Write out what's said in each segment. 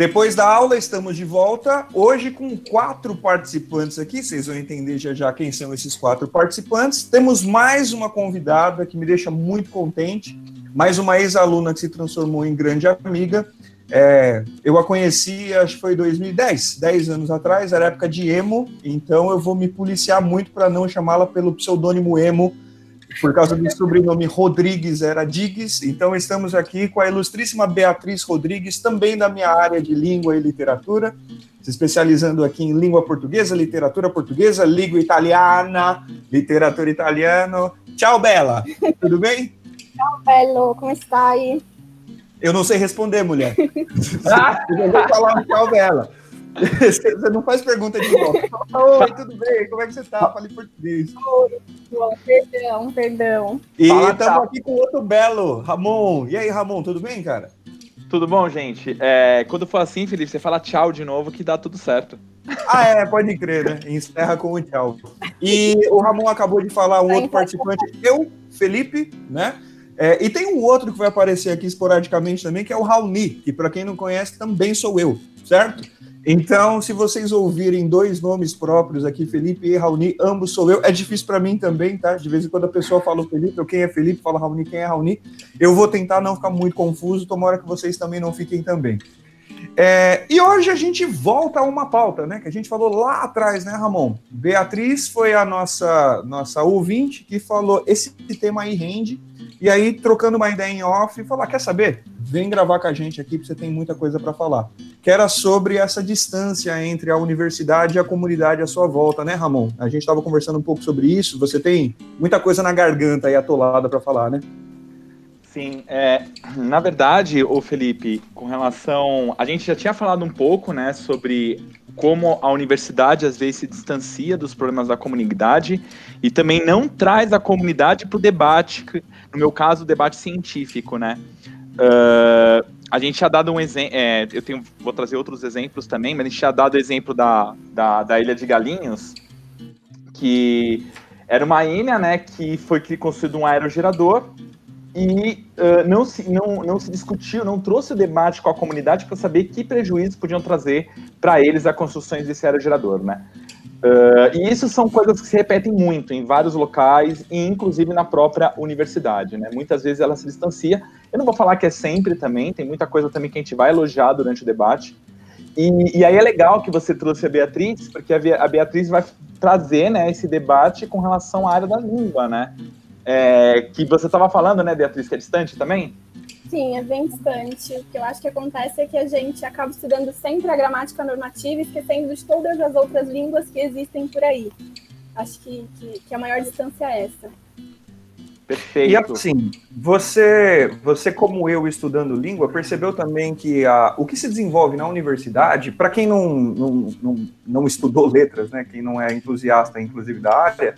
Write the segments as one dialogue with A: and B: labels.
A: Depois da aula, estamos de volta. Hoje com quatro participantes aqui. Vocês vão entender já já quem são esses quatro participantes. Temos mais uma convidada que me deixa muito contente. Mais uma ex-aluna que se transformou em grande amiga. É, eu a conheci, acho que foi em 2010, 10 anos atrás, era época de emo, então eu vou me policiar muito para não chamá-la pelo pseudônimo emo por causa do sobrenome Rodrigues, era Diggs. Então, estamos aqui com a ilustríssima Beatriz Rodrigues, também da minha área de língua e literatura, se especializando aqui em língua portuguesa, literatura portuguesa, língua italiana, literatura italiana. Tchau, Bela. Tudo bem?
B: Tchau, Belo. Como está aí?
A: Eu não sei responder, mulher. eu vou falar tchau, Bela. Você não faz pergunta de volta. Oi, tudo bem? Como é que você tá? Fale português.
B: Oi, perdão, perdão.
A: E estamos aqui com outro belo, Ramon. E aí, Ramon, tudo bem, cara?
C: Tudo bom, gente? É, quando for assim, Felipe, você fala tchau de novo que dá tudo certo.
A: Ah, é, pode crer, né? Encerra com o tchau. E o Ramon acabou de falar um outro participante, eu, Felipe, né? É, e tem um outro que vai aparecer aqui esporadicamente também, que é o Raoni, que para quem não conhece também sou eu, certo? Então, se vocês ouvirem dois nomes próprios aqui, Felipe e Raoni, ambos sou eu. É difícil para mim também, tá? De vez em quando a pessoa fala o Felipe, ou quem é Felipe, fala Raoni, quem é Raoni. Eu vou tentar não ficar muito confuso, tomara que vocês também não fiquem também. É, e hoje a gente volta a uma pauta, né? Que a gente falou lá atrás, né, Ramon? Beatriz foi a nossa, nossa ouvinte que falou: esse tema aí rende. E aí, trocando uma ideia em off, falar: quer saber? Vem gravar com a gente aqui, porque você tem muita coisa para falar. Que era sobre essa distância entre a universidade e a comunidade à sua volta, né, Ramon? A gente estava conversando um pouco sobre isso. Você tem muita coisa na garganta aí atolada para falar, né?
C: Sim, é, na verdade, o Felipe, com relação. A gente já tinha falado um pouco, né, sobre como a universidade às vezes se distancia dos problemas da comunidade e também não traz a comunidade para o debate, no meu caso, o debate científico, né? Uh, a gente tinha dado um exemplo, é, eu tenho, vou trazer outros exemplos também, mas a gente tinha dado o exemplo da, da, da Ilha de Galinhos, que era uma ilha, né, que foi construído um aerogerador e uh, não, se, não, não se discutiu, não trouxe o debate com a comunidade para saber que prejuízos podiam trazer para eles a construções desse aerogerador, né? Uh, e isso são coisas que se repetem muito em vários locais e inclusive na própria universidade, né? Muitas vezes ela se distancia. Eu não vou falar que é sempre também, tem muita coisa também que a gente vai elogiar durante o debate. E, e aí é legal que você trouxe a Beatriz, porque a Beatriz vai trazer né, esse debate com relação à área da língua, né? É, que você estava falando, né, Beatriz, que é distante também?
B: Sim, é bem distante. O que eu acho que acontece é que a gente acaba estudando sempre a gramática normativa e esquecendo de todas as outras línguas que existem por aí. Acho que, que, que a maior distância é essa.
A: Perfeito. E assim, você, você como eu estudando língua, percebeu também que a, o que se desenvolve na universidade, para quem não, não, não, não estudou letras, né, quem não é entusiasta, inclusive, da área,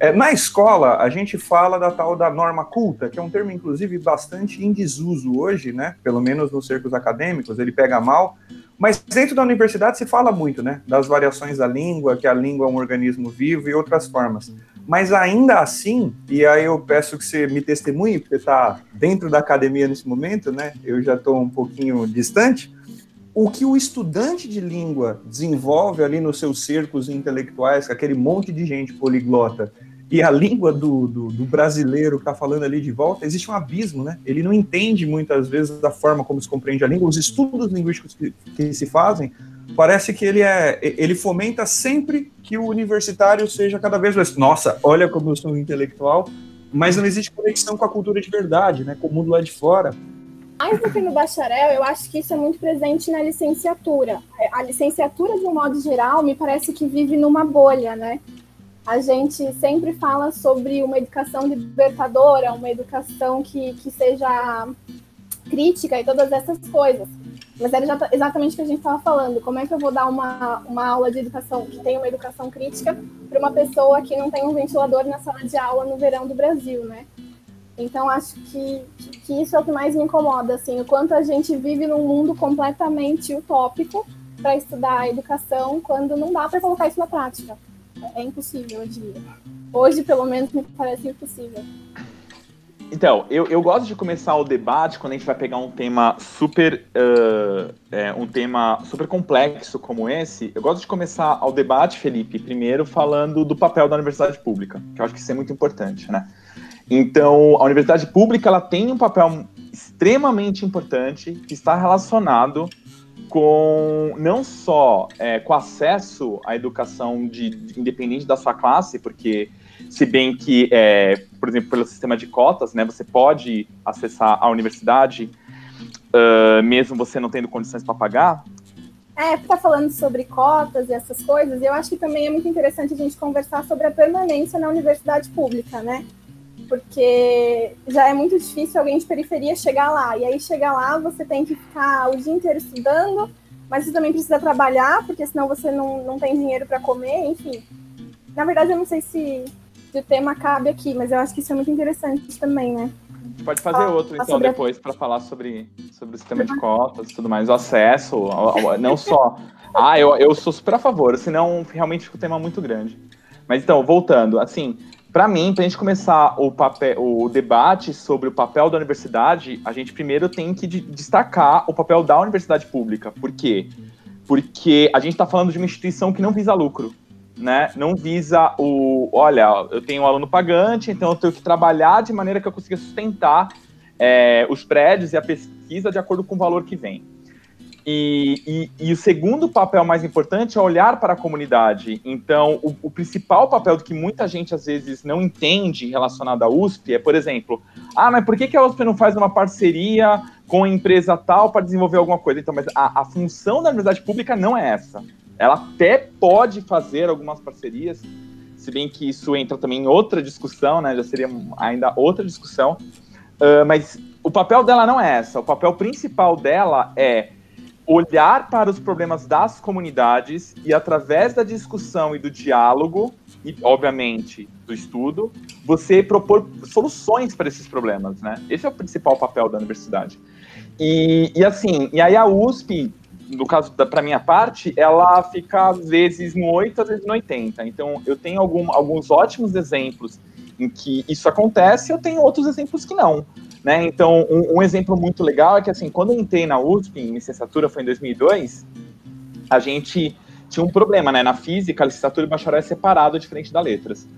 A: é, na escola, a gente fala da tal da norma culta, que é um termo, inclusive, bastante em desuso hoje, né? Pelo menos nos cercos acadêmicos, ele pega mal. Mas dentro da universidade se fala muito, né? Das variações da língua, que a língua é um organismo vivo e outras formas. Mas ainda assim, e aí eu peço que você me testemunhe, porque está dentro da academia nesse momento, né? Eu já estou um pouquinho distante. O que o estudante de língua desenvolve ali nos seus cercos intelectuais, com aquele monte de gente poliglota, e a língua do, do, do brasileiro que está falando ali de volta, existe um abismo, né? Ele não entende muitas vezes da forma como se compreende a língua, os estudos linguísticos que, que se fazem, parece que ele é, ele fomenta sempre que o universitário seja cada vez mais, nossa, olha como eu sou intelectual, mas não existe conexão com a cultura de verdade, né? Com o mundo lá de fora.
B: Mais do que no bacharel, eu acho que isso é muito presente na licenciatura. A licenciatura, de um modo geral, me parece que vive numa bolha, né? A gente sempre fala sobre uma educação libertadora, uma educação que, que seja crítica e todas essas coisas. Mas era exatamente o que a gente estava falando. Como é que eu vou dar uma, uma aula de educação que tem uma educação crítica para uma pessoa que não tem um ventilador na sala de aula no verão do Brasil, né? Então, acho que, que isso é o que mais me incomoda, assim, o quanto a gente vive num mundo completamente utópico para estudar a educação, quando não dá para colocar isso na prática. É impossível hoje. Hoje, pelo menos, me parece impossível.
C: Então, eu, eu gosto de começar o debate quando a gente vai pegar um tema super uh, é, um tema super complexo como esse. Eu gosto de começar o debate, Felipe, primeiro falando do papel da universidade pública, que eu acho que isso é muito importante, né? Então, a universidade pública ela tem um papel extremamente importante que está relacionado com não só é, com acesso à educação de, de, independente da sua classe, porque se bem que, é, por exemplo, pelo sistema de cotas, né, você pode acessar a universidade uh, mesmo você não tendo condições para pagar.
B: É, tá falando sobre cotas e essas coisas, e eu acho que também é muito interessante a gente conversar sobre a permanência na universidade pública, né? Porque já é muito difícil alguém de periferia chegar lá. E aí chegar lá, você tem que ficar o dia inteiro estudando, mas você também precisa trabalhar, porque senão você não, não tem dinheiro para comer, enfim. Na verdade, eu não sei se, o tema cabe aqui, mas eu acho que isso é muito interessante também, né?
C: Pode fazer outro, então, depois, para falar sobre, sobre o sistema de cotas e tudo mais, o acesso, não só. Ah, eu, eu sou super a favor, senão realmente fica um tema muito grande. Mas então, voltando, assim, para mim, para a gente começar o, papel, o debate sobre o papel da universidade, a gente primeiro tem que destacar o papel da universidade pública. Por quê? Porque a gente está falando de uma instituição que não visa lucro. Né? Não visa o. Olha, eu tenho um aluno pagante, então eu tenho que trabalhar de maneira que eu consiga sustentar é, os prédios e a pesquisa de acordo com o valor que vem. E, e, e, o segundo papel mais importante é olhar para a comunidade. Então, o, o, principal papel que muita gente às vezes não entende relacionado à USP é, por exemplo, ah, mas por que, que a USP não faz uma parceria com a empresa tal para desenvolver alguma coisa? Então, mas a, a função da universidade pública não é essa. Ela até pode fazer algumas parcerias, se bem que isso entra também em outra discussão, né? Já seria ainda outra discussão. Uh, mas o papel dela não é essa. O papel principal dela é olhar para os problemas das comunidades e, através da discussão e do diálogo, e, obviamente, do estudo, você propor soluções para esses problemas, né? Esse é o principal papel da universidade. E, e assim, e aí a USP, no caso para minha parte, ela fica às vezes no 8, às vezes no 80. Então, eu tenho algum, alguns ótimos exemplos em que isso acontece, eu tenho outros exemplos que não. Né? Então, um, um, exemplo muito legal é que, assim, quando eu entrei na USP, em licenciatura, foi em 2002, a gente tinha um problema, né? Na física, a licenciatura e bacharel é separado, diferente da letras.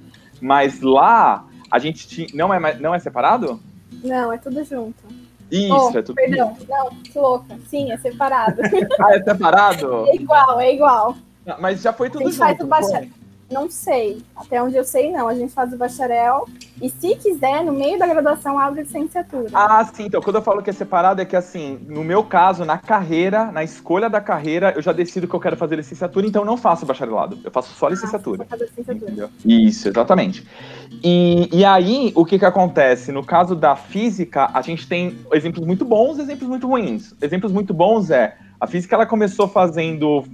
C: Mas lá, a gente tinha... Não é, não é separado?
B: Não, é tudo junto.
C: Isso, oh, é tudo
B: Perdão, junto. não, que louca. Sim, é separado.
C: ah, é separado?
B: É igual, é igual.
C: Mas já foi tudo junto.
B: Faz o bacharel. Não sei. Até onde eu sei, não. A gente faz o bacharel e, se quiser, no meio da graduação, abre licenciatura.
C: Ah, sim. Então, quando eu falo que é separado, é que, assim, no meu caso, na carreira, na escolha da carreira, eu já decido que eu quero fazer licenciatura, então não faço bacharelado. Eu faço só licenciatura. Ah, licenciatura. Isso, exatamente. E, e aí, o que que acontece? No caso da física, a gente tem exemplos muito bons e exemplos muito ruins. Exemplos muito bons é, a física, ela começou fazendo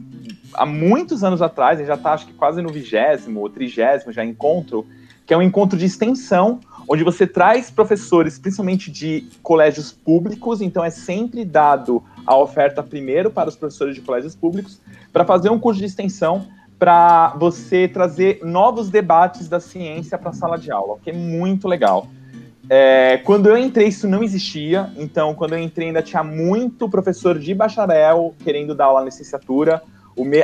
C: há muitos anos atrás, já está acho que quase no vigésimo ou trigésimo já encontro, que é um encontro de extensão, onde você traz professores, principalmente de colégios públicos, então é sempre dado a oferta primeiro para os professores de colégios públicos, para fazer um curso de extensão para você trazer novos debates da ciência para a sala de aula, o que é muito legal. É, quando eu entrei, isso não existia, então quando eu entrei ainda tinha muito professor de bacharel querendo dar aula na licenciatura,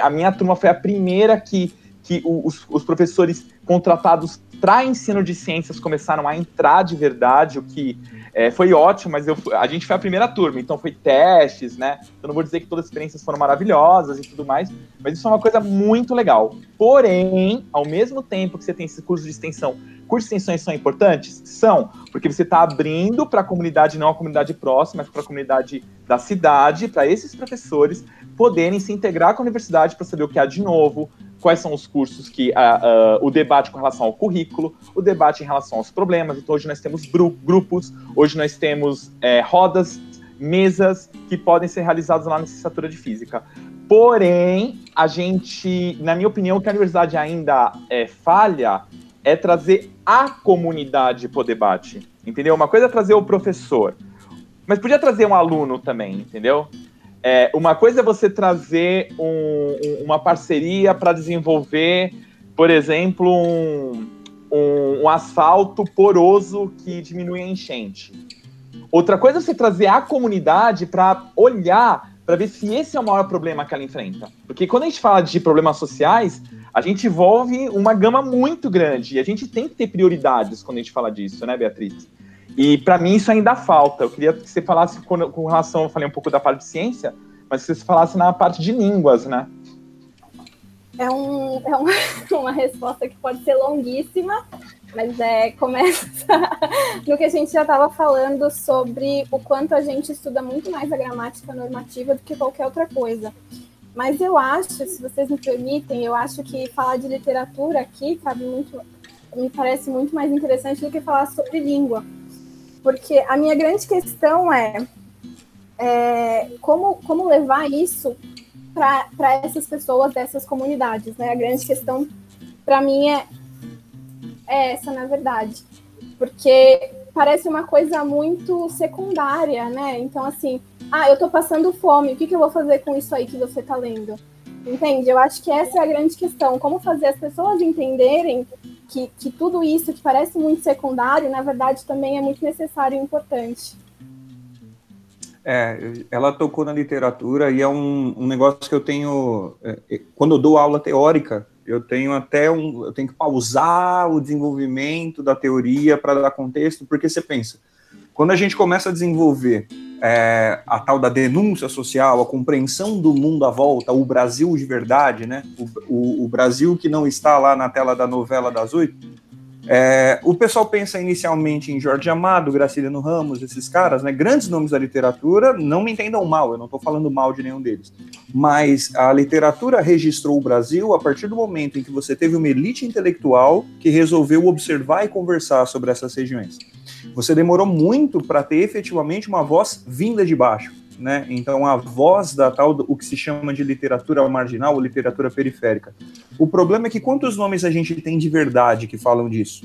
C: a minha turma foi a primeira que, que os, os professores contratados para ensino de ciências começaram a entrar de verdade, o que é, foi ótimo, mas eu, a gente foi a primeira turma, então foi testes, né? Eu não vou dizer que todas as experiências foram maravilhosas e tudo mais, mas isso é uma coisa muito legal. Porém, ao mesmo tempo que você tem esse curso de extensão, cursos de extensões são importantes? São, porque você está abrindo para a comunidade, não a comunidade próxima, mas para a comunidade da cidade, para esses professores poderem se integrar com a universidade para saber o que há de novo, quais são os cursos que o debate com relação ao currículo, o debate em relação aos problemas. Então hoje nós temos grupos, hoje nós temos é, rodas, mesas que podem ser realizadas lá na licenciatura de física. Porém, a gente, na minha opinião, que a universidade ainda é, falha é trazer a comunidade para o debate, entendeu? Uma coisa é trazer o professor, mas podia trazer um aluno também, entendeu? É, uma coisa é você trazer um, uma parceria para desenvolver, por exemplo, um, um, um asfalto poroso que diminui a enchente. Outra coisa é você trazer a comunidade para olhar, para ver se esse é o maior problema que ela enfrenta. Porque quando a gente fala de problemas sociais, a gente envolve uma gama muito grande e a gente tem que ter prioridades quando a gente fala disso, né, Beatriz? E para mim isso ainda falta. Eu queria que você falasse com, com relação, eu falei um pouco da parte de ciência, mas que você falasse na parte de línguas, né?
B: É, um, é uma, uma resposta que pode ser longuíssima, mas é, começa no que a gente já estava falando sobre o quanto a gente estuda muito mais a gramática normativa do que qualquer outra coisa. Mas eu acho, se vocês me permitem, eu acho que falar de literatura aqui cabe muito, me parece muito mais interessante do que falar sobre língua. Porque a minha grande questão é, é como, como levar isso para essas pessoas dessas comunidades, né? A grande questão para mim é, é essa, na verdade, porque parece uma coisa muito secundária, né? Então, assim, ah, eu tô passando fome, o que, que eu vou fazer com isso aí que você tá lendo? Entende? Eu acho que essa é a grande questão. Como fazer as pessoas entenderem que, que tudo isso que parece muito secundário, na verdade, também é muito necessário e importante.
A: É, ela tocou na literatura e é um, um negócio que eu tenho. É, é, quando eu dou aula teórica, eu tenho até um. Eu tenho que pausar o desenvolvimento da teoria para dar contexto, porque você pensa, quando a gente começa a desenvolver é, a tal da denúncia social, a compreensão do mundo à volta, o Brasil de verdade, né? O, o, o Brasil que não está lá na tela da novela das oito, é, o pessoal pensa inicialmente em Jorge Amado, Graciliano Ramos, esses caras, né, grandes nomes da literatura. Não me entendam mal, eu não estou falando mal de nenhum deles. Mas a literatura registrou o Brasil a partir do momento em que você teve uma elite intelectual que resolveu observar e conversar sobre essas regiões. Você demorou muito para ter efetivamente uma voz vinda de baixo né? Então a voz da tal o que se chama de literatura marginal ou literatura periférica. O problema é que quantos nomes a gente tem de verdade que falam disso?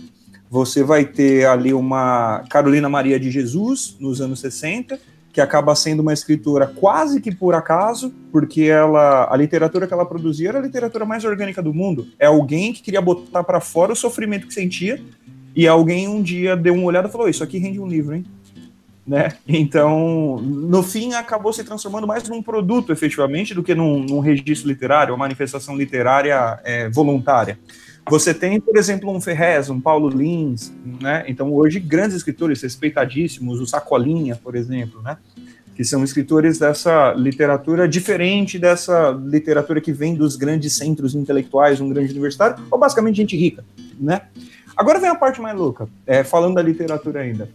A: Você vai ter ali uma Carolina Maria de Jesus nos anos 60, que acaba sendo uma escritora quase que por acaso, porque ela a literatura que ela produzia era a literatura mais orgânica do mundo. É alguém que queria botar para fora o sofrimento que sentia e alguém um dia deu uma olhada e falou: "Isso aqui rende um livro, hein?" Né? Então, no fim, acabou se transformando mais num produto, efetivamente, do que num, num registro literário, uma manifestação literária é, voluntária. Você tem, por exemplo, um Ferrez, um Paulo Lins, né? Então, hoje, grandes escritores respeitadíssimos, o Sacolinha, por exemplo, né? Que são escritores dessa literatura diferente dessa literatura que vem dos grandes centros intelectuais, um grande universitário, ou basicamente gente rica, né? Agora vem a parte mais louca, é, falando da literatura ainda.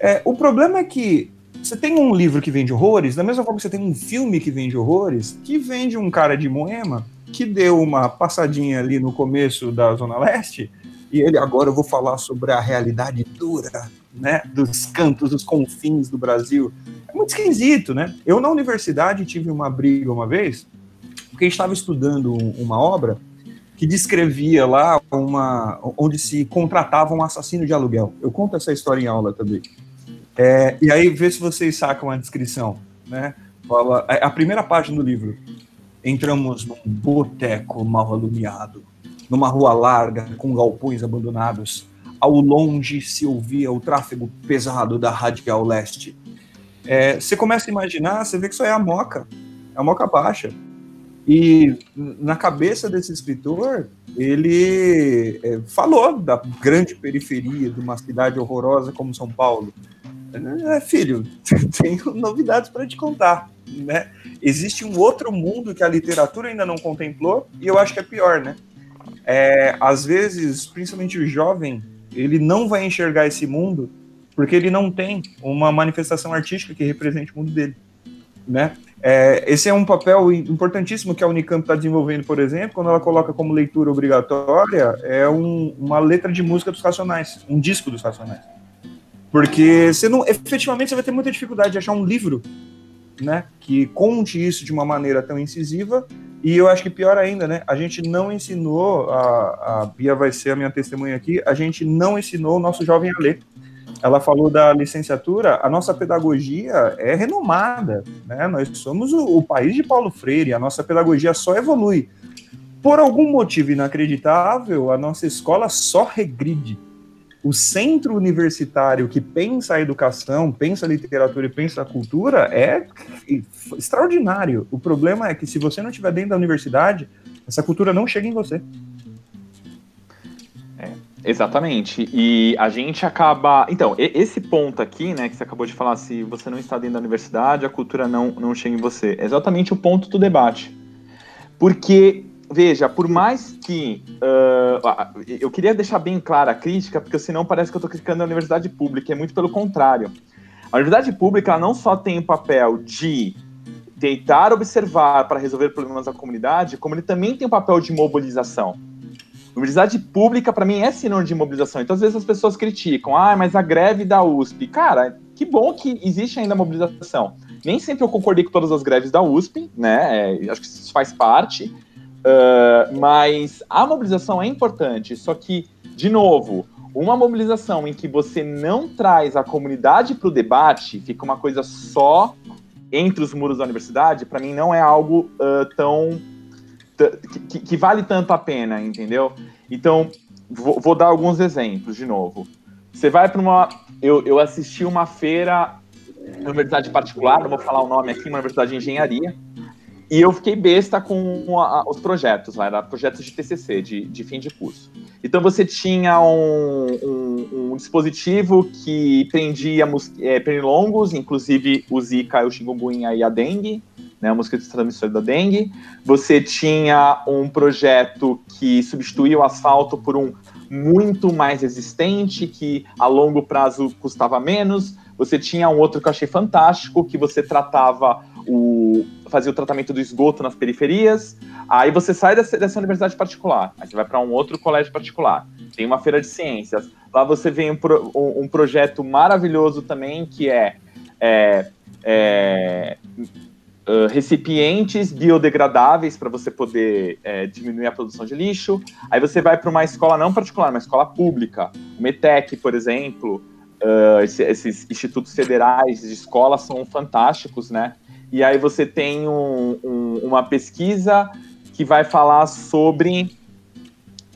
A: É, o problema é que você tem um livro que vende horrores, da mesma forma que você tem um filme que vende horrores, que vende um cara de Moema que deu uma passadinha ali no começo da Zona Leste, e ele agora eu vou falar sobre a realidade dura, né, dos cantos, dos confins do Brasil. É muito esquisito, né? Eu na universidade tive uma briga uma vez, porque estava estudando uma obra que descrevia lá uma onde se contratava um assassino de aluguel. Eu conto essa história em aula também. É, e aí, vê se vocês sacam a descrição. Né? Fala, é, a primeira página do livro. Entramos num boteco mal alumiado, numa rua larga com galpões abandonados. Ao longe se ouvia o tráfego pesado da Radial Leste. É, você começa a imaginar, você vê que isso é a moca, é a moca baixa. E na cabeça desse escritor, ele é, falou da grande periferia de uma cidade horrorosa como São Paulo. É, filho, tenho novidades para te contar, né? Existe um outro mundo que a literatura ainda não contemplou e eu acho que é pior, né? É, às vezes, principalmente o jovem, ele não vai enxergar esse mundo porque ele não tem uma manifestação artística que represente o mundo dele, né? É, esse é um papel importantíssimo que a Unicamp está desenvolvendo, por exemplo, quando ela coloca como leitura obrigatória é um, uma letra de música dos Racionais, um disco dos Racionais. Porque você não, efetivamente você vai ter muita dificuldade de achar um livro né, que conte isso de uma maneira tão incisiva. E eu acho que pior ainda, né? A gente não ensinou, a, a Bia vai ser a minha testemunha aqui, a gente não ensinou o nosso jovem a ler. Ela falou da licenciatura, a nossa pedagogia é renomada, né? Nós somos o, o país de Paulo Freire, a nossa pedagogia só evolui Por algum motivo inacreditável, a nossa escola só regride. O centro universitário que pensa a educação, pensa a literatura e pensa a cultura é extraordinário. O problema é que se você não estiver dentro da universidade, essa cultura não chega em você.
C: É, exatamente. E a gente acaba. Então, esse ponto aqui, né, que você acabou de falar, se você não está dentro da universidade, a cultura não, não chega em você. É exatamente o ponto do debate. Porque veja, por mais que. Uh, eu queria deixar bem clara a crítica, porque senão parece que eu estou criticando a universidade pública, é muito pelo contrário. A universidade pública não só tem o papel de tentar observar para resolver problemas da comunidade, como ele também tem o papel de mobilização. Universidade pública, para mim, é sinônimo de mobilização. Então, às vezes, as pessoas criticam, ah, mas a greve da USP. Cara, que bom que existe ainda mobilização. Nem sempre eu concordei com todas as greves da USP, né? É, acho que isso faz parte. Uh, mas a mobilização é importante, só que, de novo, uma mobilização em que você não traz a comunidade para o debate, fica uma coisa só entre os muros da universidade, para mim não é algo uh, tão. Que, que, vale tanto a pena, entendeu? Então, vou, vou dar alguns exemplos de novo. Você vai para uma. Eu, eu assisti uma feira na universidade particular, não vou falar o nome aqui, uma universidade de engenharia e eu fiquei besta com a, os projetos lá, era projetos de TCC, de, de fim de curso. Então você tinha um, um, um dispositivo que prendia é, pernilongos, inclusive o Zika, o chikungunya e a dengue, né, o mosquito transmissor da dengue. Você tinha um projeto que substituía o asfalto por um muito mais resistente, que a longo prazo custava menos. Você tinha um outro que eu achei fantástico, que você tratava o, fazia o tratamento do esgoto nas periferias. Aí você sai dessa, dessa universidade particular, aí você vai para um outro colégio particular. Tem uma feira de ciências. Lá você vê um, um, projeto maravilhoso também que é, é, é uh, recipientes biodegradáveis para você poder é, diminuir a produção de lixo. Aí você vai para uma escola não particular, uma escola pública, o METEC, por exemplo. Uh, esses institutos federais de escola são fantásticos, né? E aí você tem um, um, uma pesquisa que vai falar sobre,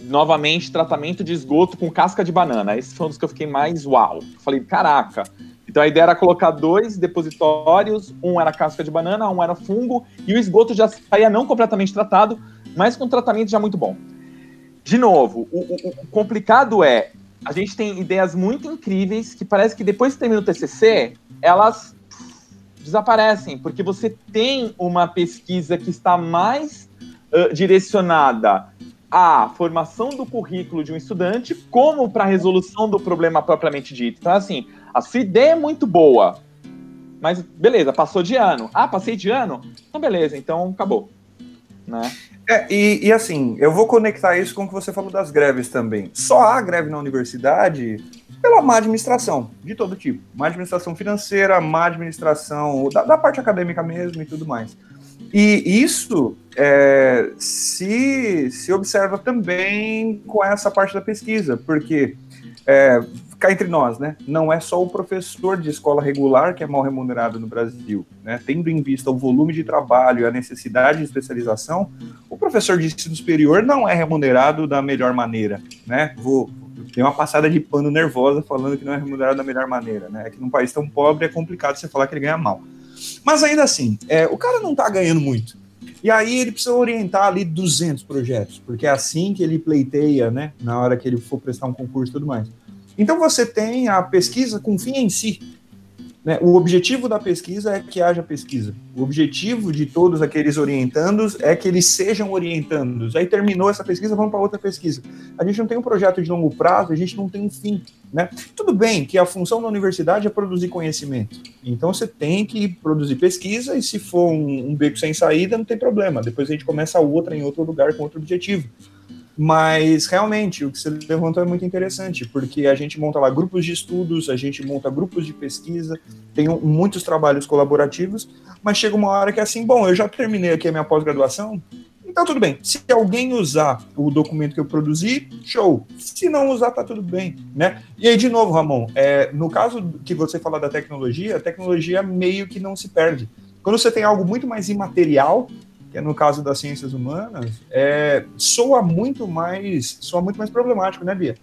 C: novamente, tratamento de esgoto com casca de banana. Esse foi um dos que eu fiquei mais uau. Falei, caraca. Então a ideia era colocar dois depositórios, um era casca de banana, um era fungo, e o esgoto já saía não completamente tratado, mas com tratamento já muito bom. De novo, o, o, o complicado é, a gente tem ideias muito incríveis que parece que depois que termina o TCC, elas desaparecem, porque você tem uma pesquisa que está mais uh, direcionada à formação do currículo de um estudante, como para a resolução do problema propriamente dito. Então, assim, a sua ideia é muito boa, mas beleza, passou de ano. Ah, passei de ano? Então, beleza, então acabou. Né?
A: É, e, e, assim, eu vou conectar isso com o que você falou das greves também. Só há greve na universidade pela má administração, de todo tipo. Má administração financeira, má administração da, da parte acadêmica mesmo e tudo mais. E isso é, se, se observa também com essa parte da pesquisa, porque é, cá entre nós, né? Não é só o professor de escola regular que é mal remunerado no Brasil, né? Tendo em vista o volume de trabalho e a necessidade de especialização, o professor de ensino superior não é remunerado da melhor maneira, né? Vou, tem uma passada de pano nervosa falando que não é remunerado da melhor maneira, né? É que num país tão pobre é complicado você falar que ele ganha mal. Mas ainda assim, é, o cara não tá ganhando muito. E aí ele precisa orientar ali 200 projetos, porque é assim que ele pleiteia, né? Na hora que ele for prestar um concurso e tudo mais. Então você tem a pesquisa com fim em si. Né? O objetivo da pesquisa é que haja pesquisa. O objetivo de todos aqueles orientandos é que eles sejam orientandos. Aí terminou essa pesquisa, vamos para outra pesquisa. A gente não tem um projeto de longo prazo, a gente não tem um fim. Né? Tudo bem que a função da universidade é produzir conhecimento. Então você tem que produzir pesquisa e se for um, um beco sem saída, não tem problema. Depois a gente começa outra em outro lugar com outro objetivo. Mas realmente o que você levantou é muito interessante, porque a gente monta lá grupos de estudos, a gente monta grupos de pesquisa, tem muitos trabalhos colaborativos, mas chega uma hora que é assim, bom, eu já terminei aqui a minha pós-graduação, então tudo bem. Se alguém usar o documento que eu produzi, show. Se não usar, tá tudo bem, né? E aí, de novo, Ramon, é, no caso que você fala da tecnologia, a tecnologia meio que não se perde. Quando você tem algo muito mais imaterial, que é no caso das ciências humanas, é, soa muito mais soa muito mais problemático, né, Bia?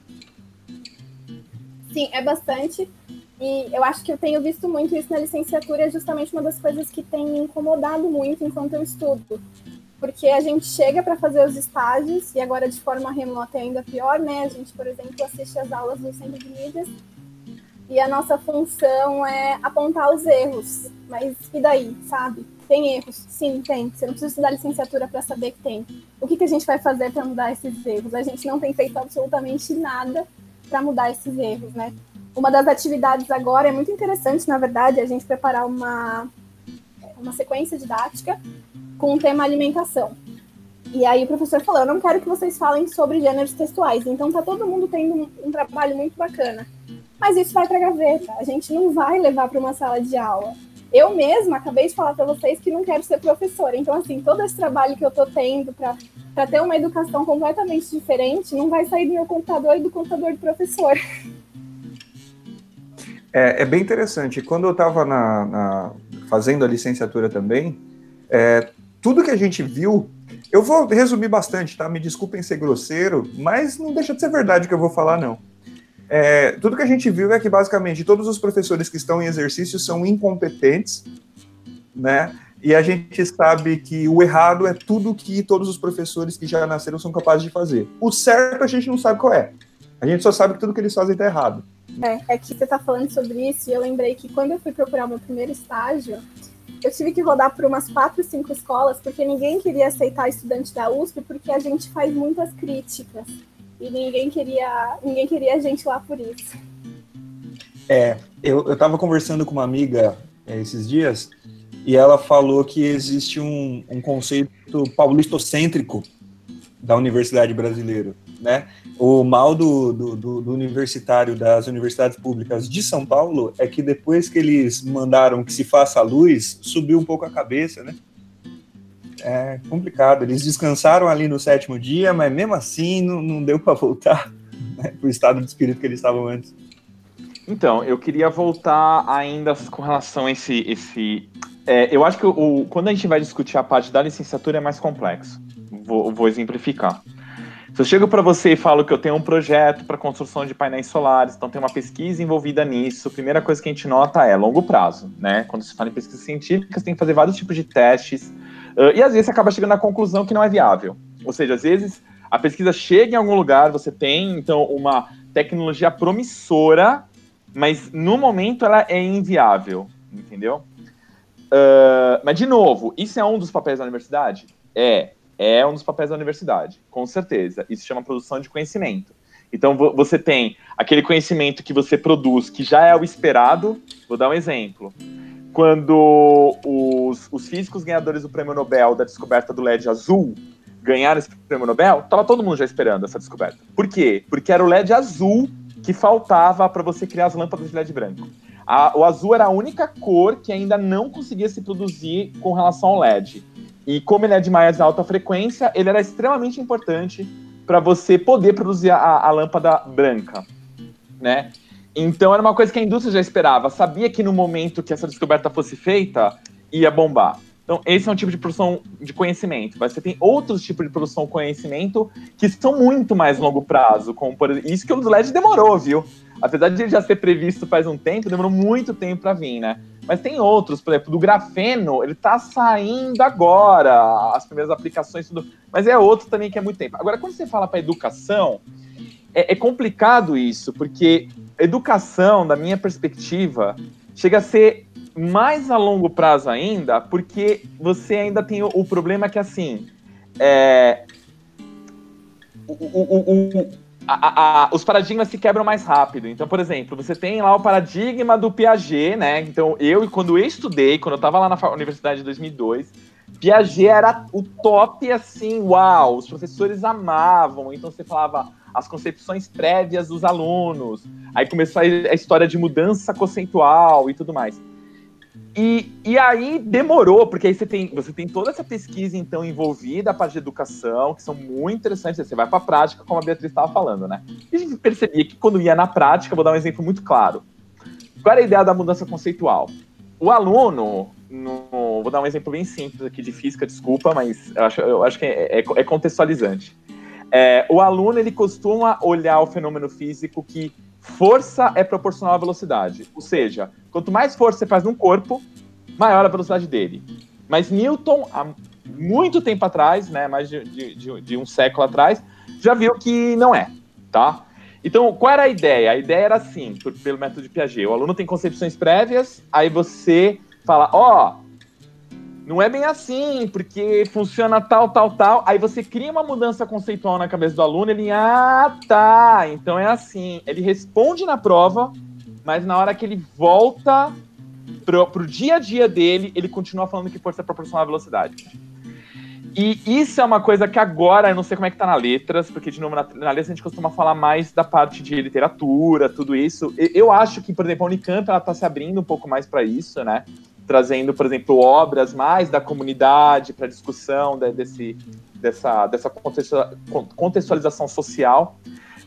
B: Sim, é bastante. E eu acho que eu tenho visto muito isso na licenciatura, é justamente uma das coisas que tem me incomodado muito enquanto eu estudo. Porque a gente chega para fazer os estágios, e agora de forma remota é ainda pior, né? A gente, por exemplo, assiste as aulas do Centro de Mídias, e a nossa função é apontar os erros. Mas e daí, sabe? Tem erros? Sim, tem. Você não precisa estudar licenciatura para saber que tem. O que, que a gente vai fazer para mudar esses erros? A gente não tem feito absolutamente nada para mudar esses erros, né? Uma das atividades agora é muito interessante, na verdade, a gente preparar uma, uma sequência didática com o tema alimentação. E aí o professor falou, eu não quero que vocês falem sobre gêneros textuais. Então tá todo mundo tendo um, um trabalho muito bacana. Mas isso vai para gaveta. A gente não vai levar para uma sala de aula. Eu mesma acabei de falar para vocês que não quero ser professora. Então, assim, todo esse trabalho que eu estou tendo para ter uma educação completamente diferente não vai sair do meu computador e do computador do professor.
A: É, é bem interessante. Quando eu estava fazendo a licenciatura também, é, tudo que a gente viu, eu vou resumir bastante, tá? Me desculpem ser grosseiro, mas não deixa de ser verdade o que eu vou falar, não. É, tudo que a gente viu é que basicamente todos os professores que estão em exercício são incompetentes, né? E a gente sabe que o errado é tudo que todos os professores que já nasceram são capazes de fazer. O certo a gente não sabe qual é. A gente só sabe que tudo que eles fazem está errado.
B: É, é que você está falando sobre isso e eu lembrei que quando eu fui procurar meu primeiro estágio, eu tive que rodar por umas quatro, cinco escolas, porque ninguém queria aceitar estudante da USP, porque a gente faz muitas críticas e ninguém queria, ninguém queria a gente lá por isso.
A: É, eu, eu tava conversando com uma amiga é, esses dias e ela falou que existe um, um conceito paulistocêntrico da universidade brasileira, né? O mal do, do, do, do, universitário das universidades públicas de São Paulo é que depois que eles mandaram que se faça a luz, subiu um pouco a cabeça, né? É complicado. Eles descansaram ali no sétimo dia, mas mesmo assim não, não deu para voltar né, para o estado de espírito que eles estavam antes.
C: Então, eu queria voltar ainda com relação a esse. esse é, eu acho que o, quando a gente vai discutir a parte da licenciatura é mais complexo. Vou, vou exemplificar. Se eu chego para você e falo que eu tenho um projeto para construção de painéis solares, então tem uma pesquisa envolvida nisso, a primeira coisa que a gente nota é longo prazo, né? Quando se fala em pesquisa científica, você tem que fazer vários tipos de testes, Uh, e às vezes você acaba chegando à conclusão que não é viável. Ou seja, às vezes a pesquisa chega em algum lugar, você tem então uma tecnologia promissora, mas no momento ela é inviável, entendeu? Uh, mas de novo, isso é um dos papéis da universidade? É, é um dos papéis da universidade, com certeza. Isso chama produção de conhecimento. Então você tem aquele conhecimento que você produz, que já é o esperado. Vou dar um exemplo quando os, os físicos ganhadores do prêmio Nobel da descoberta do LED azul ganharam esse prêmio Nobel, estava todo mundo já esperando essa descoberta. Por quê? Porque era o LED azul que faltava para você criar as lâmpadas de LED branco. A, o azul era a única cor que ainda não conseguia se produzir com relação ao LED. E como ele é de mais alta frequência, ele era extremamente importante para você poder produzir a, a lâmpada branca, né? Então era uma coisa que a indústria já esperava, sabia que no momento que essa descoberta fosse feita, ia bombar. Então, esse é um tipo de produção de conhecimento. Mas você tem outros tipos de produção de conhecimento que são muito mais longo prazo, como por exemplo, isso que o LED demorou, viu? Apesar de ele já ser previsto faz um tempo, demorou muito tempo para vir, né? Mas tem outros, por exemplo, do grafeno, ele está saindo agora, as primeiras aplicações, tudo. Mas é outro também que é muito tempo. Agora, quando você fala para educação, é, é complicado isso, porque educação, da minha perspectiva, chega a ser mais a longo prazo ainda, porque você ainda tem o, o problema que, assim, é, o, o, a, a, os paradigmas se quebram mais rápido. Então, por exemplo, você tem lá o paradigma do Piaget, né? Então, eu, quando eu estudei, quando eu estava lá na universidade de 2002, Piaget era o top, assim, uau, os professores amavam. Então, você falava, as concepções prévias dos alunos. Aí começou a história de mudança conceitual e tudo mais. E, e aí demorou, porque aí você tem, você tem toda essa pesquisa, então, envolvida, a parte de educação, que são muito interessantes. Você vai para a prática, como a Beatriz estava falando, né? E a gente percebia que quando ia na prática, vou dar um exemplo muito claro. Qual era a ideia da mudança conceitual? O aluno, no vou dar um exemplo bem simples aqui de física, desculpa, mas eu acho, eu acho que é, é, é contextualizante. É, o aluno ele costuma olhar o fenômeno físico que força é proporcional à velocidade. Ou seja, quanto mais força você faz num corpo, maior a velocidade dele. Mas Newton, há muito tempo atrás, né, mais de, de, de um século atrás, já viu que não é, tá? Então, qual era a ideia? A ideia era assim, por, pelo método de Piaget. O aluno tem concepções prévias, aí você fala, ó, oh, não é bem assim, porque funciona tal, tal, tal. Aí você cria uma mudança conceitual na cabeça do aluno, ele, ah, tá, então é assim. Ele responde na prova, mas na hora que ele volta pro, pro dia a dia dele, ele continua falando que força é proporcional à velocidade. E isso é uma coisa que agora, eu não sei como é que tá na letras, porque, de novo, na, na letras a gente costuma falar mais da parte de literatura, tudo isso. Eu, acho que, por exemplo, a Unicamp, ela tá se abrindo um pouco mais para isso, né? Trazendo, por exemplo, obras mais da comunidade para discussão de, desse, dessa, dessa contextualização social.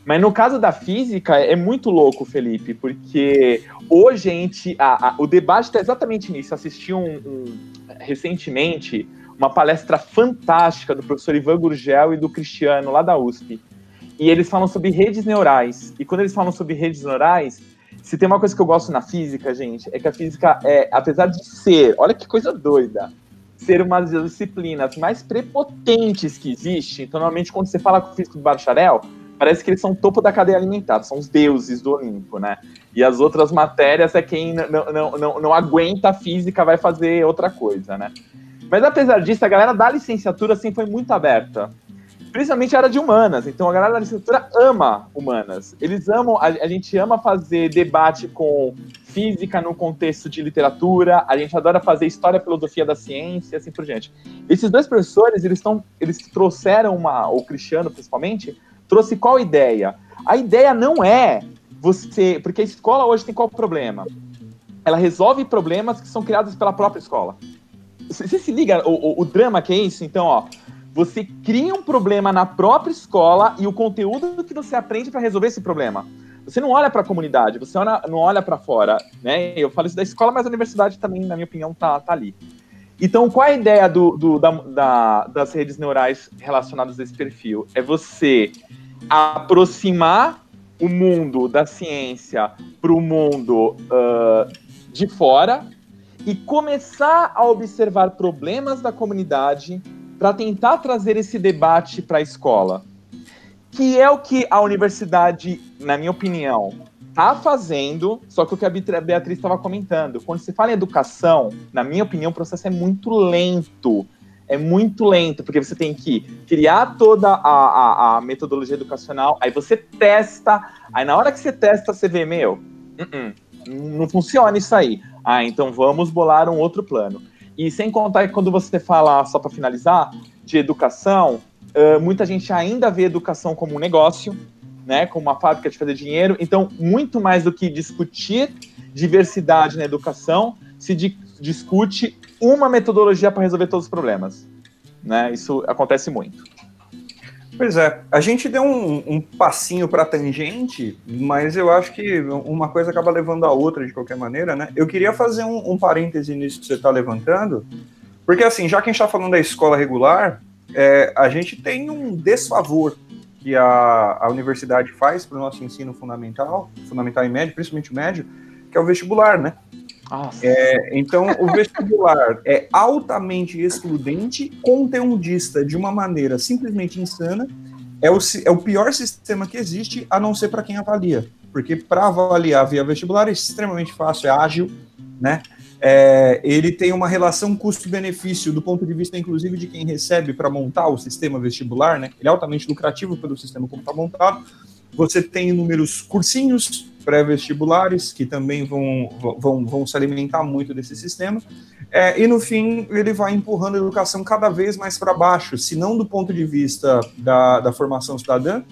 C: Mas no caso da física, é muito louco, Felipe, porque hoje a gente. A, a, o debate está exatamente nisso. Assisti um, um, recentemente uma palestra fantástica do professor Ivan Gurgel e do Cristiano, lá da USP. E eles falam sobre redes neurais. E quando eles falam sobre redes neurais, se tem uma coisa que eu gosto na física, gente, é que a física é, apesar de ser, olha que coisa doida, ser uma das disciplinas mais prepotentes que existe. Então, normalmente, quando você fala com o físico do bacharel, parece que eles são topo da cadeia alimentar, são os deuses do Olimpo, né? E as outras matérias é quem não, não, não, não aguenta a física vai fazer outra coisa, né? Mas apesar disso, a galera da licenciatura assim foi muito aberta. Principalmente a área de humanas. Então a galera da licenciatura ama humanas. Eles amam, a, a gente ama fazer debate com física no contexto de literatura, a gente adora fazer história filosofia da ciência, assim por diante. Esses dois professores, eles estão, eles trouxeram uma, o Cristiano principalmente, trouxe qual ideia? A ideia não é você, porque a escola hoje tem qual problema? Ela resolve problemas que são criados pela própria escola. Você se liga o, o, o, drama que é isso? Então, ó, você cria um problema na própria escola e o conteúdo que você aprende para resolver esse problema. Você não olha para a comunidade, você não olha para fora, né? Eu falo isso da escola, mas a universidade também, na minha opinião, tá, tá ali. Então, qual a ideia do, do da, da, das redes neurais relacionadas a esse perfil? É você aproximar o mundo da ciência para o mundo uh, de fora e começar a observar problemas da comunidade para tentar trazer esse debate para a escola. Que é o que a universidade, na minha opinião, está fazendo, só que o que a Beatriz estava comentando. Quando se fala em educação, na minha opinião, o processo é muito lento. É muito lento, porque você tem que criar toda a, a, a metodologia educacional, aí você testa, aí na hora que você testa, você vê, meu, uh -uh, não funciona isso aí. Ah, então vamos bolar um outro plano. E sem contar que quando você fala, só para finalizar, de educação, uh, muita gente ainda vê educação como um negócio, né, como uma fábrica de fazer dinheiro. Então, muito mais do que discutir diversidade na educação, se di discute uma metodologia para resolver todos os problemas. Né? Isso acontece muito.
A: Pois é, a gente deu um, um passinho para tangente, mas eu acho que uma coisa acaba levando a outra de qualquer maneira, né? Eu queria fazer um, um parêntese nisso que você está levantando, porque assim, já que a gente está falando da escola regular, é, a gente tem um desfavor que a, a universidade faz para o nosso ensino fundamental, fundamental e médio, principalmente o médio, que é o vestibular, né? É, então, o vestibular é altamente excludente, conteudista de uma maneira simplesmente insana. É o, é o pior sistema que existe, a não ser para quem avalia. Porque para avaliar via vestibular é extremamente fácil, é ágil, né? É, ele tem uma relação custo-benefício do ponto de vista, inclusive, de quem recebe para montar o sistema vestibular, né? Ele é altamente lucrativo pelo sistema como está montado. Você tem inúmeros cursinhos pré-vestibulares que também vão, vão, vão se alimentar muito desse sistema. É, e no fim, ele vai empurrando a educação cada vez mais para baixo, se não do ponto de vista da, da formação cidadã,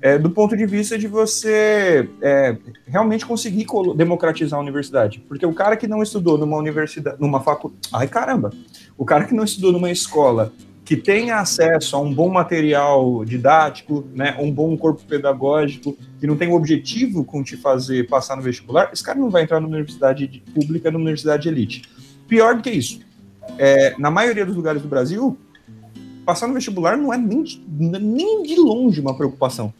A: é, do ponto de vista de você é, realmente conseguir democratizar a universidade. Porque o cara que não estudou numa universidade, numa faculdade. Ai caramba! O cara que não estudou numa escola que tenha acesso a um bom material didático, né, um bom corpo pedagógico, que não tem objetivo com te fazer passar no vestibular, esse cara não vai entrar numa universidade pública, numa universidade elite. Pior do que isso, é, na maioria dos lugares do Brasil, passar no vestibular não é nem de, nem de longe uma preocupação,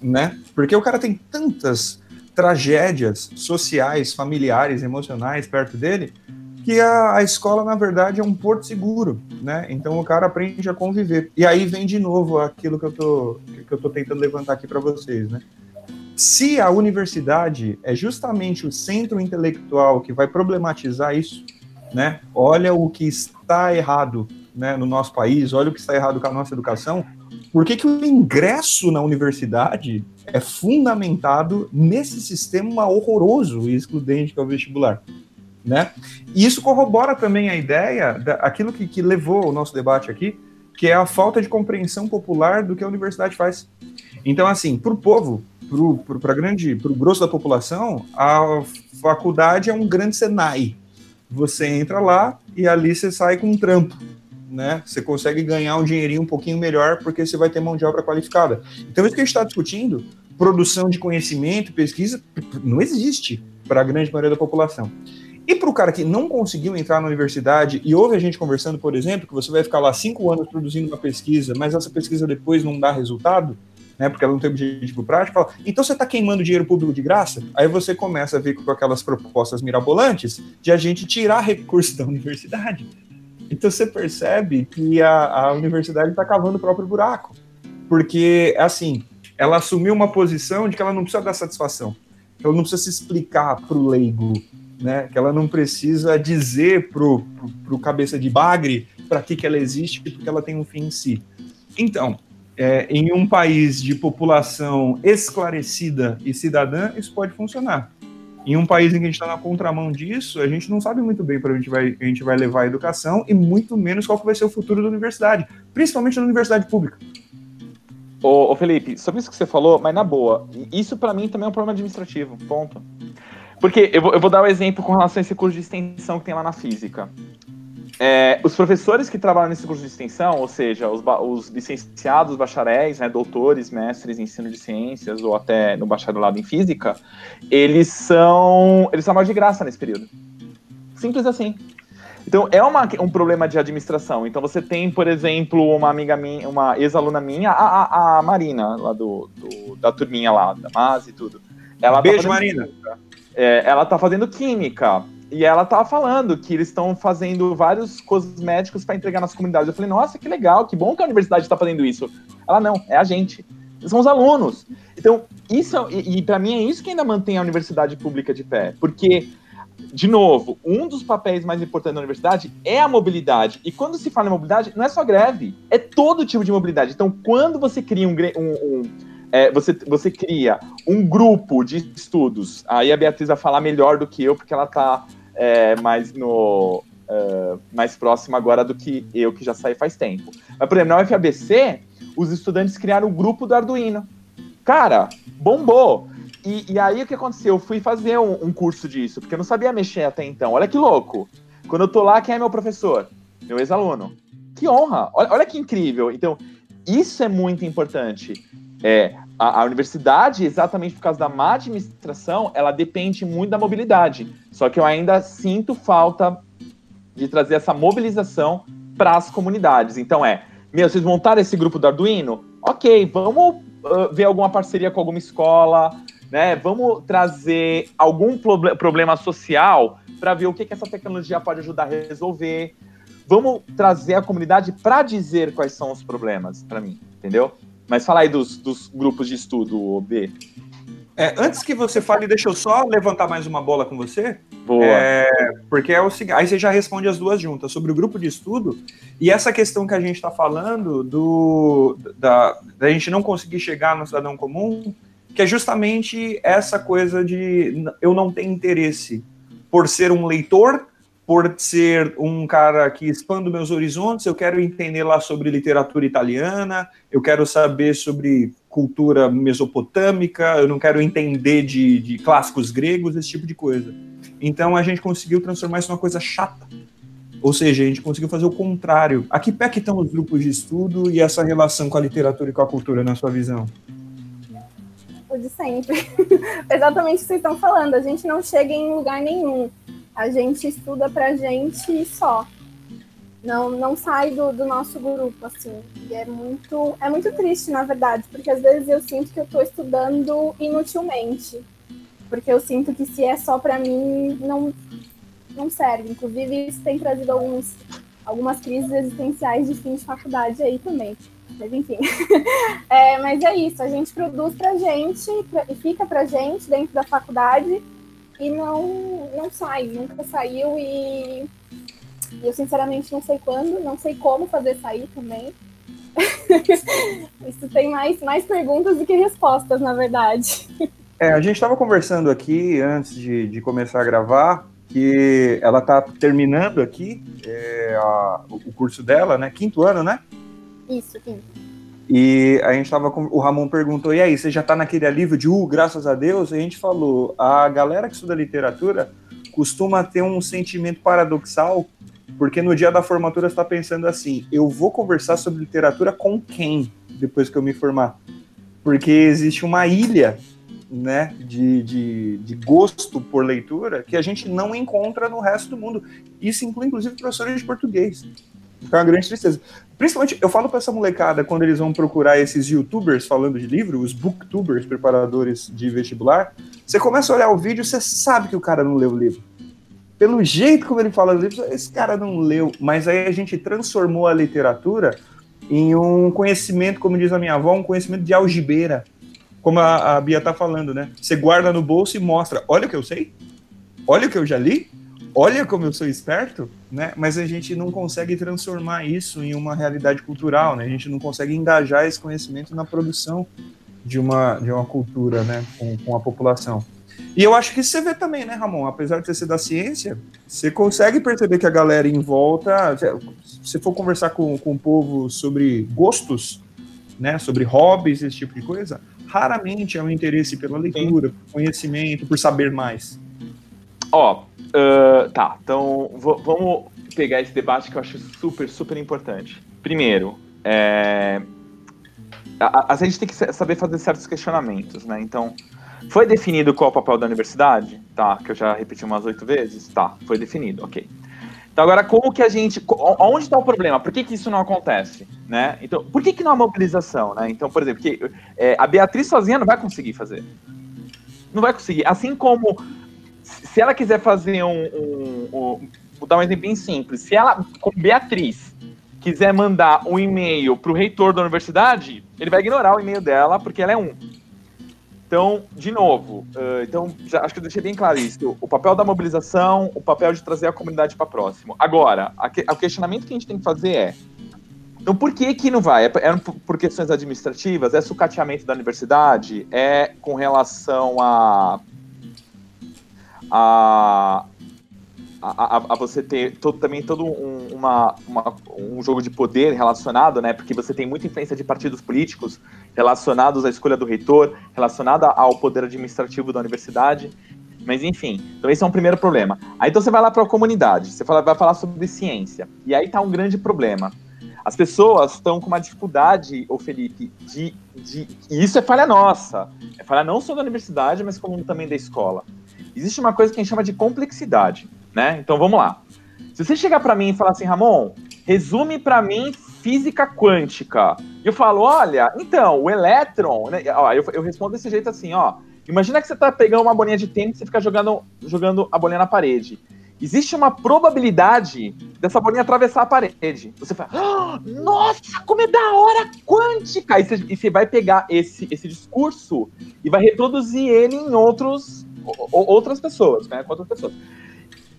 A: né? Porque o cara tem tantas tragédias sociais, familiares, emocionais perto dele, que a, a, escola, na verdade, é um porto seguro, né? Então o cara aprende a conviver. E aí vem de novo aquilo que eu tô, que eu tô tentando levantar aqui para vocês, né? Se a universidade é justamente o centro intelectual que vai problematizar isso, né? Olha o que está errado né, no nosso país, olha o que está errado com a nossa educação. Por que, que o ingresso na universidade é fundamentado nesse sistema horroroso e excludente que é o vestibular? Né? E isso corrobora também a ideia, daquilo que, que levou o nosso debate aqui, que é a falta de compreensão popular do que a universidade faz. Então, assim, para o povo, para grande, para o grosso da população, a faculdade é um grande Senai. Você entra lá e ali você sai com um trampo, né? Você consegue ganhar um dinheirinho um pouquinho melhor porque você vai ter mão de obra qualificada. Então, isso que a gente está discutindo, produção de conhecimento, pesquisa, não existe para a grande maioria da população. E para o cara que não conseguiu entrar na universidade e ouve a gente conversando, por exemplo, que você vai ficar lá cinco anos produzindo uma pesquisa, mas essa pesquisa depois não dá resultado, né, porque ela não tem objetivo prático, fala, então você está queimando dinheiro público de graça? Aí você começa a ver com aquelas propostas mirabolantes de a gente tirar recursos da universidade. Então você percebe que a, a universidade está cavando o próprio buraco. Porque, assim, ela assumiu uma posição de que ela não precisa dar satisfação. Ela não precisa se explicar para o leigo, né? Que ela não precisa dizer pro, pro, pro cabeça de bagre para que, que ela existe, porque ela tem um fim em si. Então, é, em um país de população esclarecida e cidadã, isso pode funcionar. Em um país em que a gente está na contramão disso, a gente não sabe muito bem para onde vai, a gente vai levar a educação e muito menos qual vai ser o futuro da universidade, principalmente na universidade pública.
C: Ô, ô Felipe, sobre isso que você falou, mas na boa, isso para mim também é um problema administrativo, ponto. Porque eu vou, eu vou dar o um exemplo com relação a esse curso de extensão que tem lá na física. É, os professores que trabalham nesse curso de extensão, ou seja, os, os licenciados, bacharéis, né, doutores, mestres em ensino de ciências ou até no bacharelado em física, eles são eles são mais de graça nesse período. Simples assim. Então é uma, um problema de administração. Então você tem, por exemplo, uma amiga minha, uma ex-aluna minha, a, a, a, Marina, lá do, do, da turminha lá, da MAS e tudo.
A: Ela tá Beijo, Marina.
C: É, ela tá fazendo química. E ela tava falando que eles estão fazendo vários cosméticos para entregar nas comunidades. Eu falei, nossa, que legal, que bom que a universidade está fazendo isso. Ela, não, é a gente. São os alunos. Então, isso, e, e para mim é isso que ainda mantém a universidade pública de pé. Porque, de novo, um dos papéis mais importantes da universidade é a mobilidade. E quando se fala em mobilidade, não é só greve, é todo tipo de mobilidade. Então, quando você cria um, um, um é, você, você cria um grupo de estudos, aí a Beatriz vai falar melhor do que eu, porque ela está é, mais no uh, mais próximo agora do que eu, que já saí faz tempo. Mas, por exemplo, na UFABC, os estudantes criaram o grupo do Arduino. Cara, bombou! E, e aí o que aconteceu? Eu fui fazer um, um, curso disso, porque eu não sabia mexer até então. Olha que louco! Quando eu tô lá, quem é meu professor? Meu ex-aluno. Que honra! Olha, olha que incrível! Então, isso é muito importante. É, a, a, universidade, exatamente por causa da má administração, ela depende muito da mobilidade. Só que eu ainda sinto falta de trazer essa mobilização para as comunidades. Então é, meu, vocês montaram esse grupo do Arduino? Ok, vamos uh, ver alguma parceria com alguma escola, né? Vamos trazer algum problema social para ver o que, que essa tecnologia pode ajudar a resolver. Vamos trazer a comunidade para dizer quais são os problemas para mim, entendeu? Mas fala aí dos, dos grupos de estudo, B.
A: É, antes que você fale, deixa eu só levantar mais uma bola com você.
C: Boa.
A: É, porque é o seguinte, aí você já responde as duas juntas, sobre o grupo de estudo e essa questão que a gente está falando do da, da gente não conseguir chegar no cidadão comum, que é justamente essa coisa de eu não tenho interesse por ser um leitor por ser um cara que expande meus horizontes, eu quero entender lá sobre literatura italiana, eu quero saber sobre cultura mesopotâmica, eu não quero entender de, de clássicos gregos, esse tipo de coisa. Então a gente conseguiu transformar isso numa coisa chata. Ou seja, a gente conseguiu fazer o contrário. A que pé que estão os grupos de estudo e essa relação com a literatura e com a cultura, na sua visão?
B: O de sempre. Exatamente o que vocês estão falando. A gente não chega em lugar nenhum. A gente estuda pra gente só. não, não sai do, do nosso grupo, assim. E é muito, é muito triste, na verdade, porque às vezes eu sinto que eu estou estudando inutilmente. Porque eu sinto que se é só para mim, não, não serve. Inclusive, isso tem trazido alguns, algumas crises existenciais de fim de faculdade aí também. Mas enfim. é, mas é isso, a gente produz pra gente e fica pra gente dentro da faculdade e não, não sai, nunca saiu e e eu, sinceramente, não sei quando, não sei como fazer sair também. Isso tem mais, mais perguntas do que respostas, na verdade.
A: É, a gente estava conversando aqui antes de, de começar a gravar que ela está terminando aqui é, a, o curso dela, né? Quinto ano, né?
B: Isso, quinto.
A: E a gente estava com. O Ramon perguntou: e aí, você já está naquele alívio de uh, graças a Deus? E a gente falou: a galera que estuda literatura costuma ter um sentimento paradoxal porque no dia da formatura você está pensando assim: eu vou conversar sobre literatura com quem depois que eu me formar? Porque existe uma ilha né, de, de, de, gosto por leitura que a gente não encontra no resto do mundo. Isso inclui, inclusive, professores de português. Então é uma grande tristeza. Principalmente, eu falo para essa molecada quando eles vão procurar esses youtubers falando de livro, os booktubers, preparadores de vestibular. Você começa a olhar o vídeo, você sabe que o cara não leu o livro pelo jeito como ele fala do livro, esse cara não leu. Mas aí a gente transformou a literatura em um conhecimento, como diz a minha avó, um conhecimento de algibeira. Como a, a Bia tá falando, né? Você guarda no bolso e mostra: olha o que eu sei, olha o que eu já li, olha como eu sou esperto, né? Mas a gente não consegue transformar isso em uma realidade cultural, né? A gente não consegue engajar esse conhecimento na produção de uma, de uma cultura, né? Com, com a população. E eu acho que você vê também, né, Ramon? Apesar de você ser da ciência, você consegue perceber que a galera em volta, se for conversar com, com o povo sobre gostos, né, sobre hobbies, esse tipo de coisa, raramente é um interesse pela leitura, por conhecimento, por saber mais.
C: Ó, uh, tá, então vamos pegar esse debate que eu acho super, super importante. Primeiro, é, a, a, gente tem que saber fazer certos questionamentos, né? Então, foi definido qual é o papel da universidade? Tá, que eu já repeti umas oito vezes? Tá, foi definido, ok. Então agora como que a gente, onde está o problema? Por que, que isso não acontece, né? Então, por que que não há mobilização, né? Então, por exemplo, que, é, a Beatriz sozinha não vai conseguir fazer, não vai conseguir. Assim como se ela quiser fazer um, um, um vou dar um exemplo bem simples, se ela, como Beatriz, quiser mandar um e-mail para o reitor da universidade, ele vai ignorar o e-mail dela porque ela é um. Então, de novo, uh, então já, acho que eu deixei bem claro isso. O papel da mobilização, o papel de trazer a comunidade para próximo. Agora, o questionamento que a gente tem que fazer é: então, por que que não vai? É, é por questões administrativas? É sucateamento da universidade? É com relação a, a, a, a, você ter todo, também todo um, uma, uma, um jogo de poder relacionado, né? Porque você tem muita influência de partidos políticos relacionados à escolha do reitor, relacionada ao poder administrativo da universidade. Mas enfim, então esse é um primeiro problema. Aí então você vai lá para a comunidade, você fala, vai falar sobre ciência. E aí está um grande problema. As pessoas estão com uma dificuldade, ô Felipe, de, de. E isso é falha nossa. É falha não só da universidade, mas como também da escola. Existe uma coisa que a gente chama de complexidade né? Então vamos lá. Se você chegar para mim e falar assim, Ramon, resume para mim física quântica. E eu falo, olha, então, o elétron, né? Ó, eu, eu respondo desse jeito assim, ó. Imagina que você tá pegando uma bolinha de tênis e fica jogando, jogando a bolinha na parede. Existe uma probabilidade dessa bolinha atravessar a parede. Você fala, oh, nossa, como é da hora quântica! E você, e você vai pegar esse, esse discurso e vai reproduzir ele em outros, outras pessoas, né? Com outras pessoas.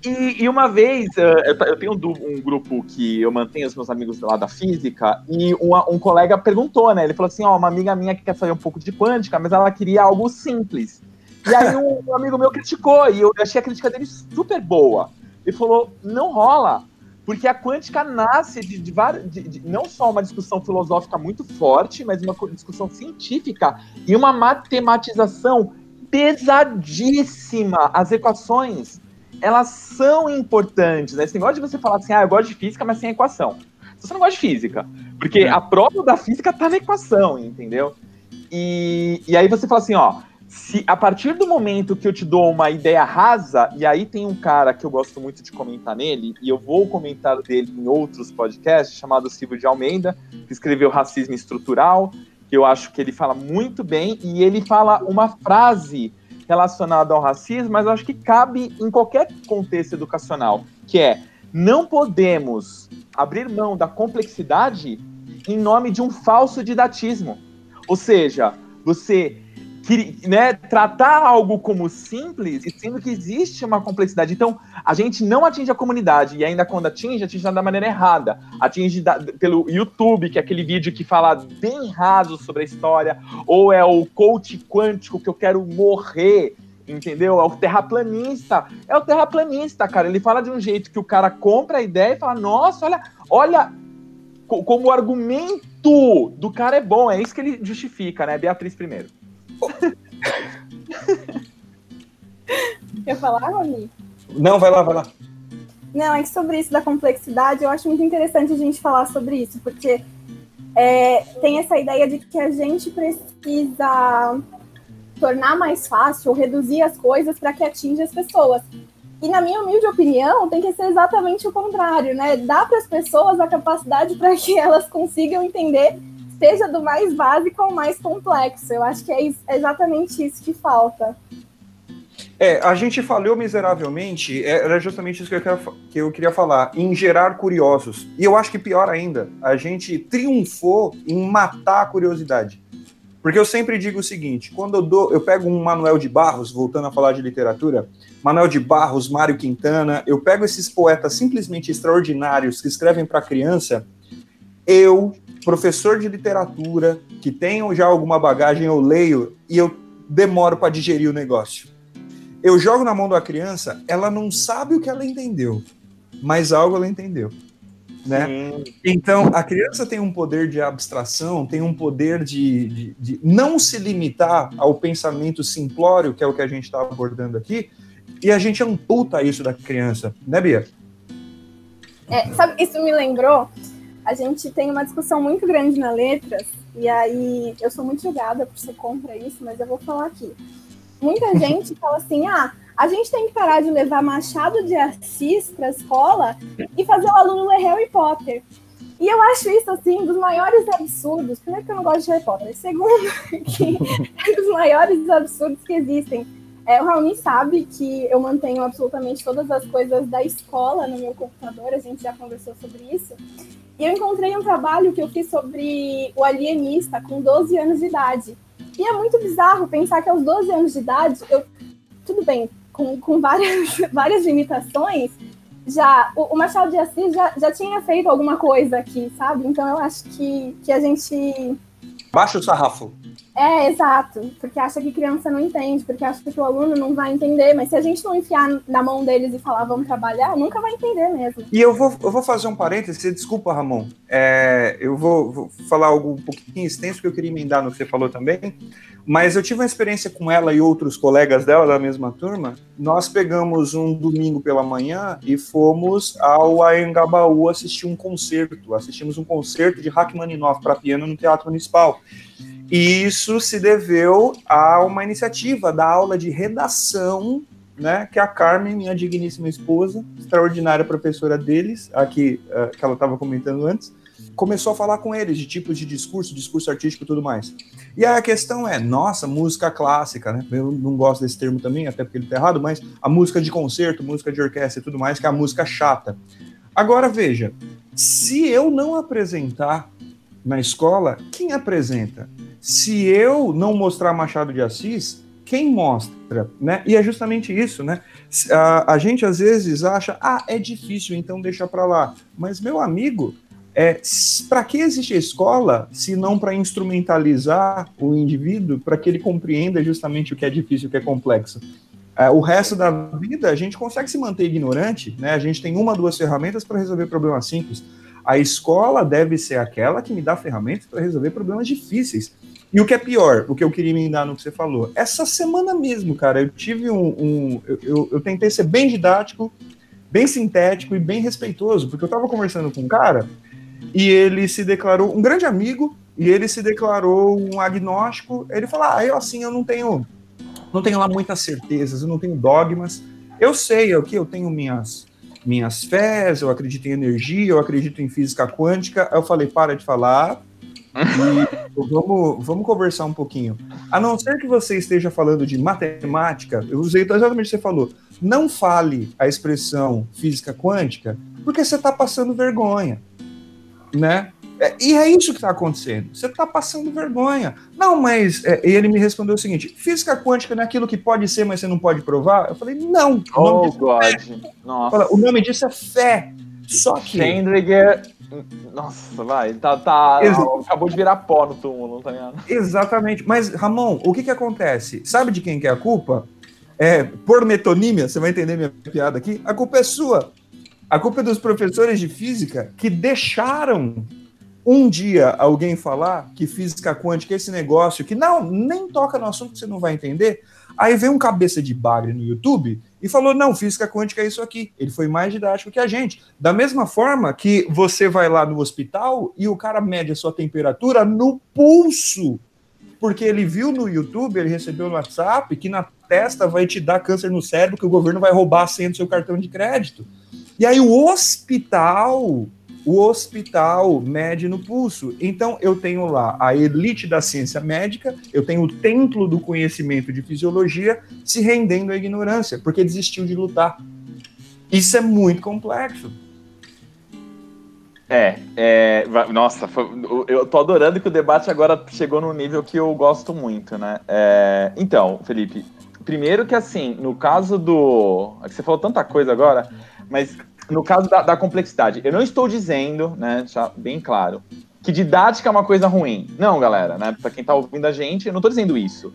C: E, e, uma vez, uh, eu tenho um, grupo que eu mantenho os meus amigos lá da física, e uma, um colega perguntou, né? Ele falou assim: ó, uma amiga minha que quer saber um pouco de quântica, mas ela queria algo simples. E aí um amigo meu criticou, e eu achei a crítica dele super boa. Ele falou: não rola, porque a quântica nasce de, de, de, de, não só uma discussão filosófica muito forte, mas uma discussão científica e uma matematização pesadíssima. As equações elas são importantes, né? Esse negócio de você falar assim, ah, eu gosto de física, mas sem equação. Você não gosta de física, porque é. a prova da física tá na equação, entendeu? E, e aí você fala assim, ó, se a partir do momento que eu te dou uma ideia rasa, e aí tem um cara que eu gosto muito de comentar nele, e eu vou comentar dele em outros podcasts, chamado Silvio de Almeida, que escreveu Racismo Estrutural, que eu acho que ele fala muito bem, e ele fala uma frase relacionada ao racismo, mas eu acho que cabe em qualquer contexto educacional, que é não podemos abrir mão da complexidade em nome de um falso didatismo. Ou seja, você que, né, tratar algo como simples, e sendo que existe uma complexidade. Então, a gente não atinge a comunidade, e ainda quando atinge, atinge da maneira errada. Atinge da, pelo YouTube, que é aquele vídeo que fala bem raso sobre a história, ou é o coach quântico que eu quero morrer, entendeu? É o terraplanista. É o terraplanista, cara. Ele fala de um jeito que o cara compra a ideia e fala: nossa, olha, olha como o argumento do cara é bom. É isso que ele justifica, né? Beatriz primeiro.
B: Quer falar, Rony?
A: Não, vai lá, vai lá.
B: Não, é que sobre isso da complexidade, eu acho muito interessante a gente falar sobre isso, porque é, tem essa ideia de que a gente precisa tornar mais fácil reduzir as coisas para que atinja as pessoas. E na minha humilde opinião, tem que ser exatamente o contrário, né? Dá para as pessoas a capacidade para que elas consigam entender seja do mais básico ao mais complexo. Eu acho que é exatamente isso que falta.
A: É, a gente falhou miseravelmente, é, era justamente isso que eu, queria, que eu queria falar, em gerar curiosos. E eu acho que pior ainda, a gente triunfou em matar a curiosidade. Porque eu sempre digo o seguinte: quando eu dou, eu pego um Manuel de Barros, voltando a falar de literatura, Manuel de Barros, Mário Quintana, eu pego esses poetas simplesmente extraordinários que escrevem para criança, eu professor de literatura, que tenho já alguma bagagem, eu leio e eu demoro para digerir o negócio. Eu jogo na mão da criança, ela não sabe o que ela entendeu, mas algo ela entendeu. Né? Então, a criança tem um poder de abstração, tem um poder de, de, de não se limitar ao pensamento simplório, que é o que a gente está abordando aqui, e a gente amputa isso da criança, né, Bia?
B: É, sabe, isso me lembrou a gente tem uma discussão muito grande na Letras, e aí eu sou muito julgada por ser contra isso, mas eu vou falar aqui. Muita gente fala assim: ah, a gente tem que parar de levar Machado de Assis para a escola e fazer o aluno ler Harry Potter. E eu acho isso, assim, dos maiores absurdos. Primeiro, que eu não gosto de Harry Potter. Segundo, que é dos maiores absurdos que existem. É, o Raoni sabe que eu mantenho absolutamente todas as coisas da escola no meu computador, a gente já conversou sobre isso. E eu encontrei um trabalho que eu fiz sobre o alienista com 12 anos de idade. E é muito bizarro pensar que aos 12 anos de idade, eu, tudo bem, com, com várias, várias limitações, já o, Machado de Assis já, já tinha feito alguma coisa aqui, sabe? Então eu acho que, que a gente.
A: Baixa o sarrafo.
B: É, exato, porque acha que criança não entende, porque acha que o aluno não vai entender, mas se a gente não enfiar na mão deles e falar vamos trabalhar, nunca vai entender mesmo.
A: E eu vou, eu vou fazer um parêntese, desculpa, Ramon, é, eu vou, vou, falar algo um pouquinho extenso que eu queria emendar no que você falou também, mas eu tive uma experiência com ela e outros colegas dela da mesma turma, nós pegamos um domingo pela manhã e fomos ao Aengabaú assistir um concerto, assistimos um concerto de Rachmaninoff para piano no Teatro Municipal. E isso se deveu a uma iniciativa da aula de redação, né, que a Carmen, minha digníssima esposa, extraordinária professora deles, aqui uh, que ela estava comentando antes, começou a falar com eles de tipos de discurso, discurso artístico e tudo mais. E aí a questão é, nossa, música clássica, né? Eu não gosto desse termo também, até porque ele está errado, mas a música de concerto, música de orquestra e tudo mais, que é a música chata. Agora veja, se eu não apresentar na escola, quem apresenta? se eu não mostrar Machado de Assis, quem mostra, né? E é justamente isso, né? A, a gente às vezes acha, ah, é difícil, então deixa para lá. Mas meu amigo, é, para que existe a escola se não para instrumentalizar o indivíduo para que ele compreenda justamente o que é difícil, o que é complexo? É, o resto da vida a gente consegue se manter ignorante, né? A gente tem uma, duas ferramentas para resolver problemas simples. A escola deve ser aquela que me dá ferramentas para resolver problemas difíceis. E o que é pior, o que eu queria emendar no que você falou, essa semana mesmo, cara, eu tive um. um eu, eu, tentei ser bem didático, bem sintético e bem respeitoso, porque eu estava conversando com um cara e ele se declarou um grande amigo e ele se declarou um agnóstico. Ele falou: Ah, eu assim, eu não tenho não tenho lá muitas certezas, eu não tenho dogmas. Eu sei aqui, eu tenho minhas minhas fés, eu acredito em energia, eu acredito em física quântica. Aí eu falei, para de falar, vamos, vamos conversar um pouquinho. A não ser que você esteja falando de matemática, eu usei exatamente o que você falou. Não fale a expressão física quântica, porque você está passando vergonha, né? É, e é isso que está acontecendo. Você está passando vergonha. Não, mas é, ele me respondeu o seguinte: física quântica não é aquilo que pode ser, mas você não pode provar? Eu falei, não.
C: O nome oh, God. É Nossa.
A: O nome disso é fé. Só que.
C: Hendriger. Nossa, vai, tá, tá acabou de virar pó no túmulo, tá ligado?
A: Exatamente. Mas, Ramon, o que que acontece? Sabe de quem que é a culpa? É, por metonímia, você vai entender minha piada aqui. A culpa é sua. A culpa é dos professores de física que deixaram um dia alguém falar que física quântica é esse negócio que não, nem toca no assunto que você não vai entender. Aí vem um cabeça de bagre no YouTube e falou: não, física quântica é isso aqui. Ele foi mais didático que a gente. Da mesma forma que você vai lá no hospital e o cara mede a sua temperatura no pulso. Porque ele viu no YouTube, ele recebeu no WhatsApp que na testa vai te dar câncer no cérebro, que o governo vai roubar a senha do seu cartão de crédito. E aí o hospital o hospital mede no pulso. Então, eu tenho lá a elite da ciência médica, eu tenho o templo do conhecimento de fisiologia se rendendo à ignorância, porque desistiu de lutar. Isso é muito complexo.
C: É, é nossa, foi, eu tô adorando que o debate agora chegou num nível que eu gosto muito, né? É, então, Felipe, primeiro que assim, no caso do. É você falou tanta coisa agora, mas no caso da, da, complexidade, eu não estou dizendo, né, já bem claro, que didática é uma coisa ruim. Não, galera, né? Para quem está ouvindo a gente, eu não estou dizendo isso.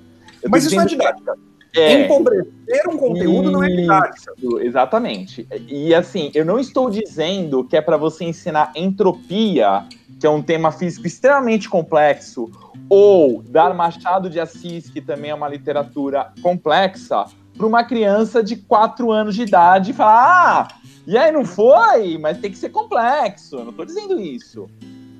A: Mas isso não é didática. É, Empobrecer um conteúdo não é didática.
C: Exatamente. E assim, eu não estou dizendo que é para você ensinar entropia, que é um tema físico extremamente complexo, ou dar Machado de Assis, que também é uma literatura complexa, para uma criança de 4 anos de idade e falar: ah, e aí não foi, mas tem que ser complexo. Eu não estou dizendo isso.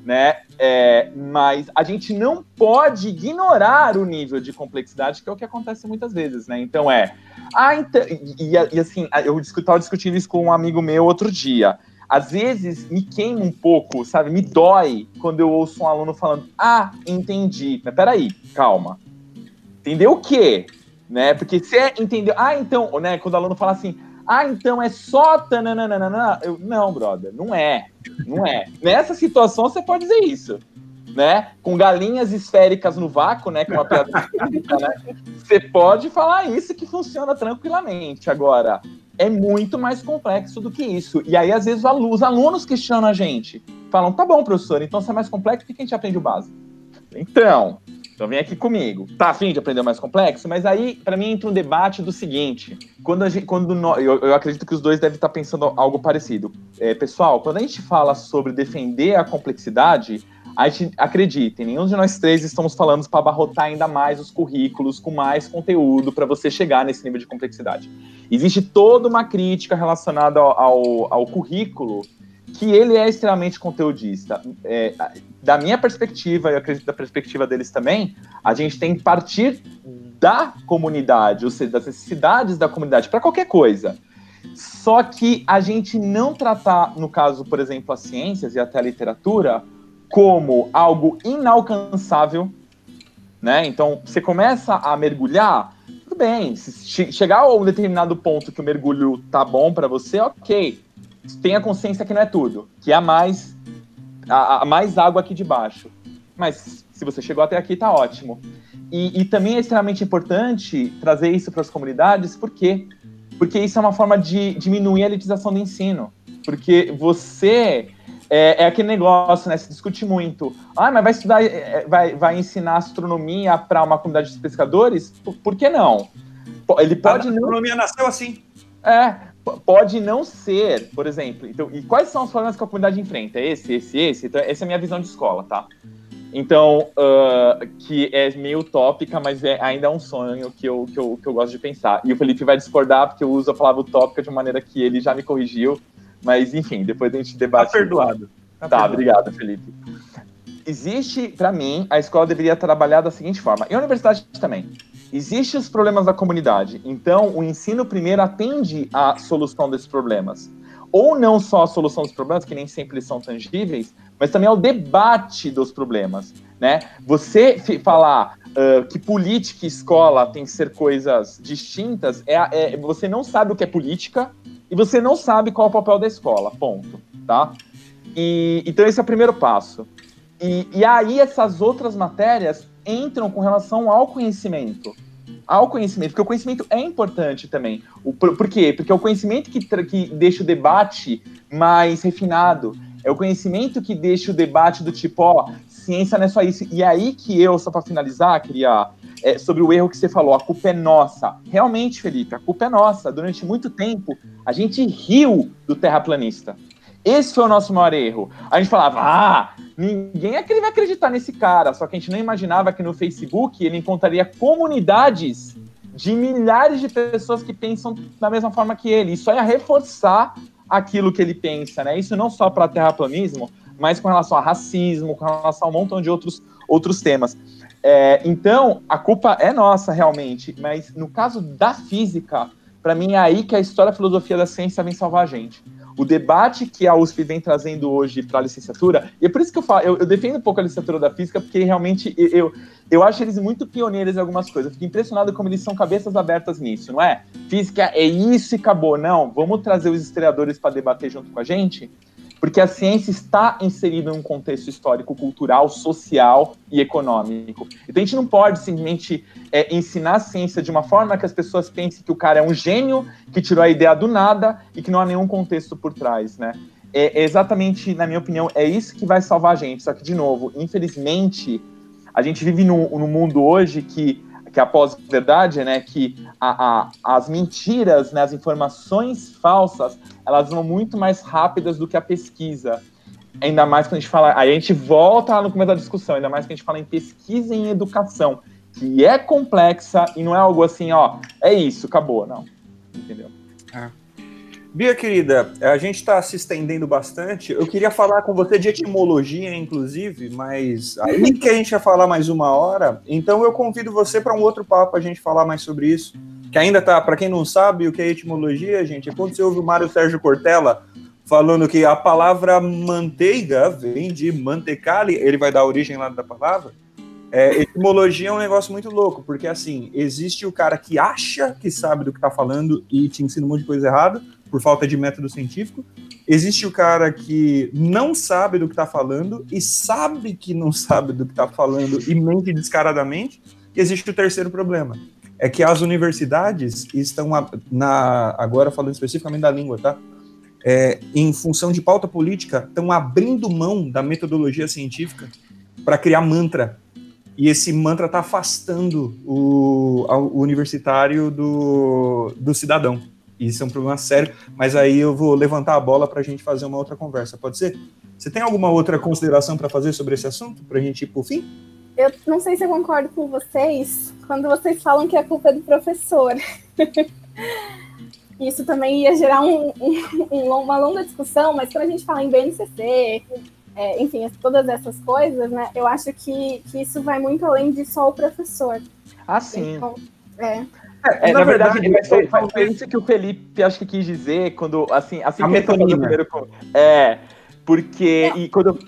C: Né? É, mas a gente não pode ignorar o nível de complexidade, que é o que acontece muitas vezes, né? Então é. Ah, então, e, e assim, eu estava discutindo isso com um amigo meu outro dia. Às vezes me queima um pouco, sabe? Me dói quando eu ouço um aluno falando: Ah, entendi. Mas peraí, calma. Entendeu o quê? Né? Porque você é, entendeu. Ah, então, né? Quando o aluno fala assim: ah, então é só tananana. Eu, não, brother, não é. Não é. Nessa situação você pode dizer isso. Né? Com galinhas esféricas no vácuo, né? Com uma piada né? Você pode falar isso que funciona tranquilamente. Agora, é muito mais complexo do que isso. E aí, às vezes, os alunos questionam a gente. Falam, tá bom, professor, então se é mais complexo, por que a gente aprende o básico? Então, então vem aqui comigo. Tá afim de aprender mais complexo? Mas aí, para mim, entra um debate do seguinte: quando gente, quando eu, eu, acredito que os dois devem estar pensando algo parecido. É, pessoal, quando a gente fala sobre defender a complexidade, a gente acreditem, nenhum de nós três estamos falando para abarrotar ainda mais os currículos com mais conteúdo para você chegar nesse nível de complexidade. Existe toda uma crítica relacionada ao, ao, ao currículo que ele é extremamente conteudista. É, da minha perspectiva, e eu acredito da perspectiva deles também, a gente tem que partir da comunidade, ou seja, das necessidades da comunidade, para qualquer coisa. Só que a gente não tratar, no caso, por exemplo, as ciências e até a literatura, como algo inalcançável, né? Então, você começa a mergulhar, tudo bem, se chegar a um determinado ponto que o mergulho tá bom para você, ok tenha consciência que não é tudo, que há mais, há, há mais água aqui debaixo. Mas se você chegou até aqui, tá ótimo. E, e também é extremamente importante trazer isso para as comunidades, por quê? Porque isso é uma forma de diminuir a elitização do ensino. Porque você é, é, aquele negócio, né? Se discute muito. Ah, mas vai estudar, é, é, vai, vai ensinar astronomia para uma comunidade de pescadores? Por, por que não?
A: Ele pode. A astronomia não... nasceu assim.
C: É, pode não ser, por exemplo. Então, e quais são os problemas que a comunidade enfrenta? Esse, esse, esse. Então, essa é a minha visão de escola, tá? Então, uh, que é meio utópica, mas é ainda é um sonho que eu, que, eu, que eu gosto de pensar. E o Felipe vai discordar, porque eu uso a palavra utópica de uma maneira que ele já me corrigiu. Mas, enfim, depois a gente debate.
A: Tá perdoado.
C: Tá, tá perdoado. obrigado, Felipe. Existe, para mim, a escola deveria trabalhar da seguinte forma, e a universidade também Existem os problemas da comunidade, então o ensino primeiro atende à solução desses problemas. Ou não só a solução dos problemas, que nem sempre são tangíveis, mas também ao debate dos problemas. Né? Você falar uh, que política e escola tem que ser coisas distintas, é, é, você não sabe o que é política e você não sabe qual é o papel da escola, ponto. Tá? E, então esse é o primeiro passo. E, e aí essas outras matérias entram com relação ao conhecimento. Ao conhecimento, porque o conhecimento é importante também. O, por, por quê? Porque é o conhecimento que, que deixa o debate mais refinado. É o conhecimento que deixa o debate do tipo, ó, ciência não é só isso. E é aí que eu, só para finalizar, queria. É, sobre o erro que você falou, a culpa é nossa. Realmente, Felipe, a culpa é nossa. Durante muito tempo, a gente riu do terraplanista. Esse foi o nosso maior erro. A gente falava, ah, ninguém vai acreditar nesse cara. Só que a gente não imaginava que no Facebook ele encontraria comunidades de milhares de pessoas que pensam da mesma forma que ele. Isso ia reforçar aquilo que ele pensa, né? Isso não só para terraplanismo, mas com relação a racismo, com relação a um montão de outros, outros temas. É, então, a culpa é nossa, realmente, mas no caso da física, para mim é aí que a história e a filosofia da ciência vem salvar a gente o debate que a USP vem trazendo hoje para a licenciatura, e é por isso que eu falo, eu, eu, defendo um pouco a licenciatura da física, porque realmente eu, eu acho eles muito pioneiros em algumas coisas. Eu fico impressionado como eles são cabeças abertas nisso, não é? Física é isso e acabou. Não, vamos trazer os historiadores para debater junto com a gente porque a ciência está inserida em um contexto histórico, cultural, social e econômico. Então a gente não pode simplesmente é, ensinar a ciência de uma forma que as pessoas pensem que o cara é um gênio, que tirou a ideia do nada e que não há nenhum contexto por trás, né? É, exatamente, na minha opinião, é isso que vai salvar a gente. Só que, de novo, infelizmente, a gente vive num mundo hoje que que é a pós-verdade, né, que a, a, as mentiras, né, as informações falsas, elas vão muito mais rápidas do que a pesquisa. Ainda mais quando a gente fala, aí a gente volta lá no começo da discussão, ainda mais quando a gente fala em pesquisa em educação, que é complexa e não é algo assim, ó, é isso, acabou, não. Entendeu? É.
A: Bia, querida, a gente está se estendendo bastante. Eu queria falar com você de etimologia, inclusive, mas aí que a gente ia falar mais uma hora, então eu convido você para um outro papo a gente falar mais sobre isso. Que ainda tá, para quem não sabe o que é etimologia, gente, é quando você ouve o Mário Sérgio Cortella falando que a palavra manteiga vem de mantecale, ele vai dar a origem lá da palavra. É, etimologia é um negócio muito louco, porque assim, existe o cara que acha que sabe do que está falando e te ensina um monte de coisa errada, por falta de método científico. Existe o cara que não sabe do que está falando e sabe que não sabe do que está falando e mente descaradamente. E existe o terceiro problema, é que as universidades estão na agora falando especificamente da língua, tá? É, em função de pauta política, estão abrindo mão da metodologia científica para criar mantra. E esse mantra está afastando o, o universitário do, do cidadão. Isso é um problema sério, mas aí eu vou levantar a bola para a gente fazer uma outra conversa, pode ser? Você tem alguma outra consideração para fazer sobre esse assunto, para a gente ir para o fim?
B: Eu não sei se eu concordo com vocês quando vocês falam que a culpa é do professor. Isso também ia gerar um, um, uma longa discussão, mas quando a gente fala em BNCC, é, enfim, todas essas coisas, né, eu acho que, que isso vai muito além de só o professor.
C: Ah, sim. Então, é. É, na, na, verdade, verdade foi, foi, foi, isso que o Felipe acho que quis dizer quando assim, assim
A: a que ele primeiro
C: é porque é. e quando eu,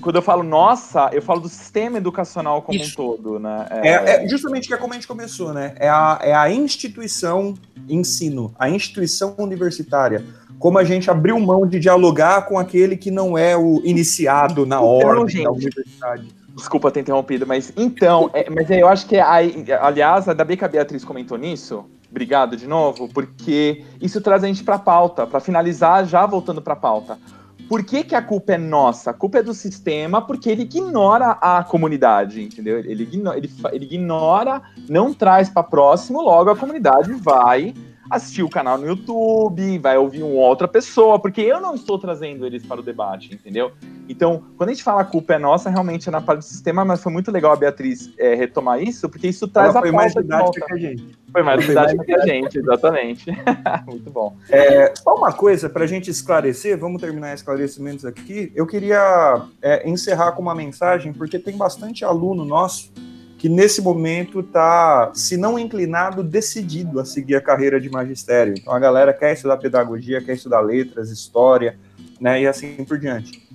C: quando eu falo nossa, eu falo do sistema educacional como isso. um todo, né?
A: É... É, é, justamente que é como a gente começou, né? É a, é a instituição ensino, a instituição universitária. Como a gente abriu mão de dialogar com aquele que não é o iniciado na ordem da universidade.
C: Desculpa ter interrompido, mas então, é, mas eu acho que, aliás, ainda bem que a Beatriz comentou nisso, obrigado de novo, porque isso traz a gente para a pauta, para finalizar, já voltando para a pauta. Por que, que a culpa é nossa? A culpa é do sistema, porque ele ignora a comunidade, entendeu? Ele ignora, ele, ele ignora não traz para próximo, logo a comunidade vai assistir o canal no YouTube, vai ouvir uma outra pessoa, porque eu não estou trazendo eles para o debate, entendeu? Então, quando a gente fala a culpa é nossa, realmente é na parte do sistema, mas foi muito legal a Beatriz é, retomar isso, porque isso traz Ela
A: a foi mais didática que a gente.
C: Foi mais didática que a gente, exatamente. muito bom.
A: É, só uma coisa, para a gente esclarecer, vamos terminar esclarecimentos aqui. Eu queria é, encerrar com uma mensagem, porque tem bastante aluno nosso que nesse momento está, se não inclinado, decidido a seguir a carreira de magistério. Então a galera quer estudar pedagogia, quer estudar letras, história, né, e assim por diante.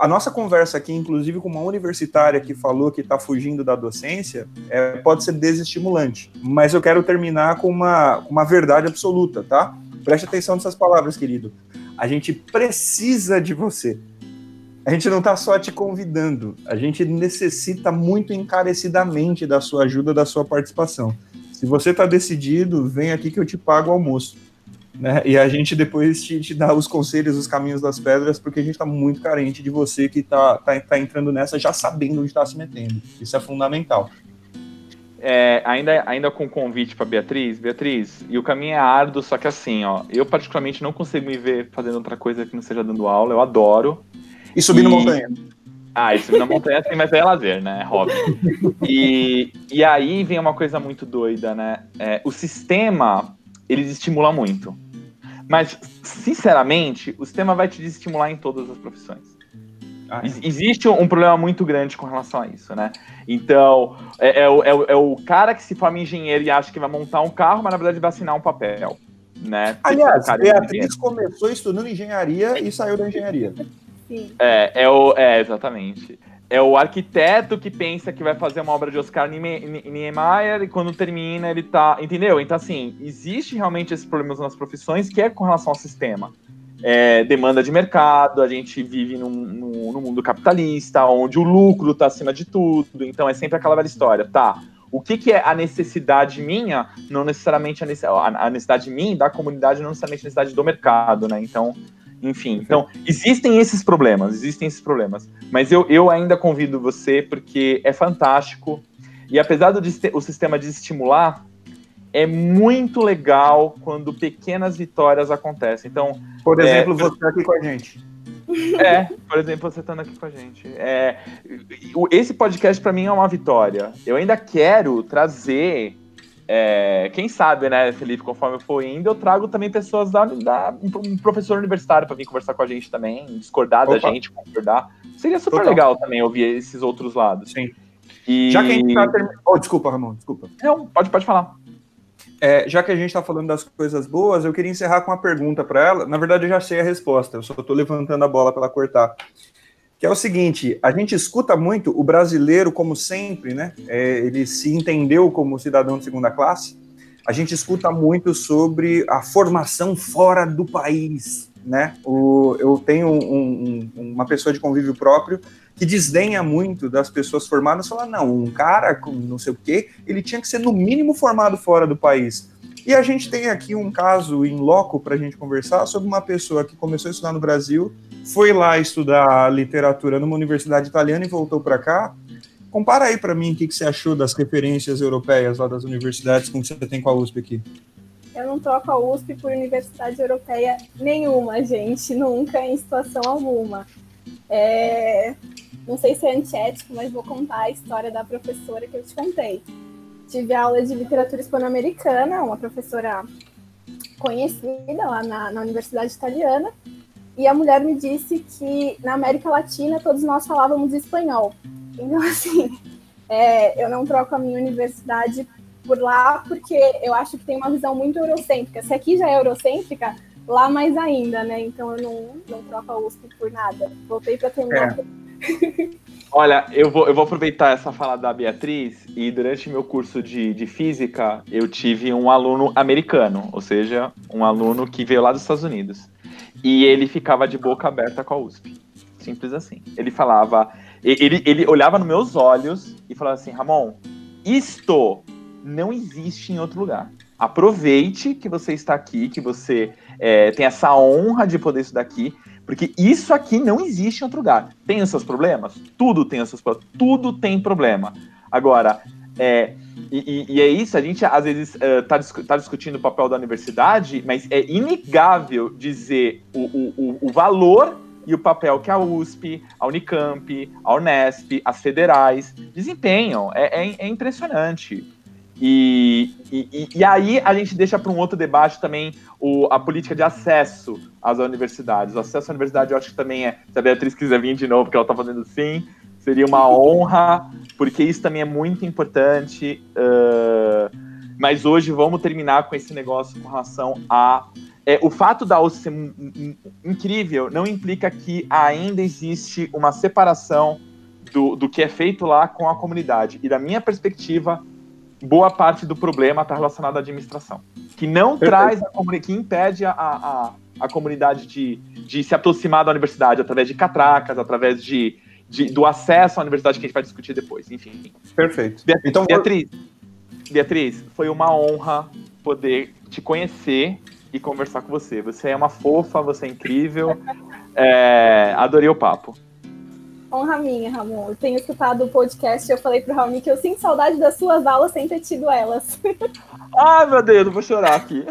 A: A nossa conversa aqui, inclusive com uma universitária que falou que está fugindo da docência, é, pode ser desestimulante. Mas eu quero terminar com uma, uma verdade absoluta, tá? Preste atenção nessas palavras, querido. A gente precisa de você. A gente não está só te convidando, a gente necessita muito encarecidamente da sua ajuda, da sua participação. Se você está decidido, vem aqui que eu te pago o almoço. Né? E a gente depois te, te, dá os conselhos, os caminhos das pedras, porque a gente está muito carente de você que está tá, tá entrando nessa já sabendo onde está se metendo. Isso é fundamental.
C: É, ainda, ainda com convite para Beatriz, Beatriz, e o caminho é árduo, só que assim, ó, eu particularmente não consigo me ver fazendo outra coisa que não seja dando aula, eu adoro,
A: e subir e... na montanha.
C: Ah, e subir na montanha sim, mas é lazer, né? É hobby. E, e aí vem uma coisa muito doida, né? É, o sistema, ele estimula muito. Mas, sinceramente, o sistema vai te estimular em todas as profissões. Ah, é. Existe um problema muito grande com relação a isso, né? Então, é, é, o, é, o, é, o, cara que se forma engenheiro e acha que vai montar um carro, mas na verdade vai assinar um papel. Né?
A: Aliás, Beatriz começou estudando engenharia e saiu da engenharia.
C: Sim. É, é, o, é, exatamente. É o arquiteto que pensa que vai fazer uma obra de Oscar Niemeyer e quando termina ele tá. Entendeu? Então, assim, existe realmente esses problemas nas profissões que é com relação ao sistema. É, demanda de mercado, a gente vive num, num, num mundo capitalista, onde o lucro está acima de tudo, então é sempre aquela velha história, tá? O que, que é a necessidade minha, não necessariamente a necessidade minha, da comunidade, não necessariamente a necessidade do mercado, né? Então, enfim, então, existem esses problemas, existem esses problemas. Mas eu, eu ainda convido você, porque é fantástico. E apesar do o sistema desestimular, é muito legal quando pequenas vitórias acontecem. Então,
A: por é, exemplo, é, você aqui com a gente.
C: É, por exemplo, você estando aqui com a gente. É, esse podcast para mim é uma vitória. Eu ainda quero trazer é, quem sabe, né, Felipe, conforme eu for indo, eu trago também pessoas da, da um professor universitário para vir conversar com a gente também, discordar Opa. da gente, concordar. Seria super Total. legal também ouvir esses outros lados.
A: Sim. E... Já que a gente tá terminando. Oh, desculpa, Ramon, desculpa.
C: Não, pode, pode falar.
A: É, já que a gente está falando das coisas boas, eu queria encerrar com uma pergunta para ela. Na verdade, eu já sei a resposta, eu só estou levantando a bola para ela cortar que é o seguinte: a gente escuta muito o brasileiro, como sempre, né? É, ele se entendeu como cidadão de segunda classe. A gente escuta muito sobre a formação fora do país, né? O, eu tenho um, um, uma pessoa de convívio próprio que desdenha muito das pessoas formadas, fala não, um cara com não sei o quê, ele tinha que ser no mínimo formado fora do país. E a gente tem aqui um caso em loco para a gente conversar sobre uma pessoa que começou a estudar no Brasil, foi lá estudar literatura numa universidade italiana e voltou para cá. Compara aí para mim o que, que você achou das referências europeias lá das universidades com que você tem com a USP aqui.
B: Eu não troco a USP por universidade europeia nenhuma, gente, nunca, em situação alguma. É... Não sei se é antiético, mas vou contar a história da professora que eu te contei. Tive aula de literatura hispano-americana, uma professora conhecida lá na, na Universidade Italiana, e a mulher me disse que na América Latina todos nós falávamos espanhol. Então, assim, é, eu não troco a minha universidade por lá porque eu acho que tem uma visão muito eurocêntrica. Se aqui já é eurocêntrica, lá mais ainda, né? Então eu não, não troco a USP por nada. Voltei para terminar.
C: É. Olha, eu vou, eu vou aproveitar essa fala da Beatriz e durante meu curso de, de física eu tive um aluno americano, ou seja, um aluno que veio lá dos Estados Unidos. E ele ficava de boca aberta com a USP. Simples assim. Ele falava, ele, ele olhava nos meus olhos e falava assim: Ramon, isto não existe em outro lugar. Aproveite que você está aqui, que você é, tem essa honra de poder estudar aqui, porque isso aqui não existe em outro lugar. Tem os seus problemas? Tudo tem os seus problemas. Tudo tem problema. Agora, é, e, e, é isso, a gente às vezes está uh, tá discutindo o papel da universidade, mas é inegável dizer o, o, o valor e o papel que a USP, a Unicamp, a Unesp, as federais desempenham. É, é, é impressionante. E, e, e, aí a gente deixa para um outro debate também o, a política de acesso às universidades. O acesso à universidade eu acho que também é. Se a Beatriz quiser vir de novo, porque ela está fazendo sim, Seria uma honra, porque isso também é muito importante. Uh, mas hoje vamos terminar com esse negócio com relação a. É, o fato da OCE ser incrível não implica que ainda existe uma separação do, do que é feito lá com a comunidade. E da minha perspectiva, boa parte do problema está relacionado à administração, que não Perfeito. traz a comunidade, que impede a, a, a comunidade de, de se aproximar da universidade através de catracas, através de, de, do acesso à universidade que a gente vai discutir depois, enfim.
A: Perfeito.
C: Beatriz, então, Beatriz, Beatriz, foi uma honra poder te conhecer e conversar com você. Você é uma fofa, você é incrível. É, adorei o papo.
B: Honra minha, Ramon. Eu tenho escutado o podcast e eu falei pro Ramon que eu sinto saudade das suas aulas sem ter tido elas.
C: Ai, meu Deus, eu vou chorar aqui.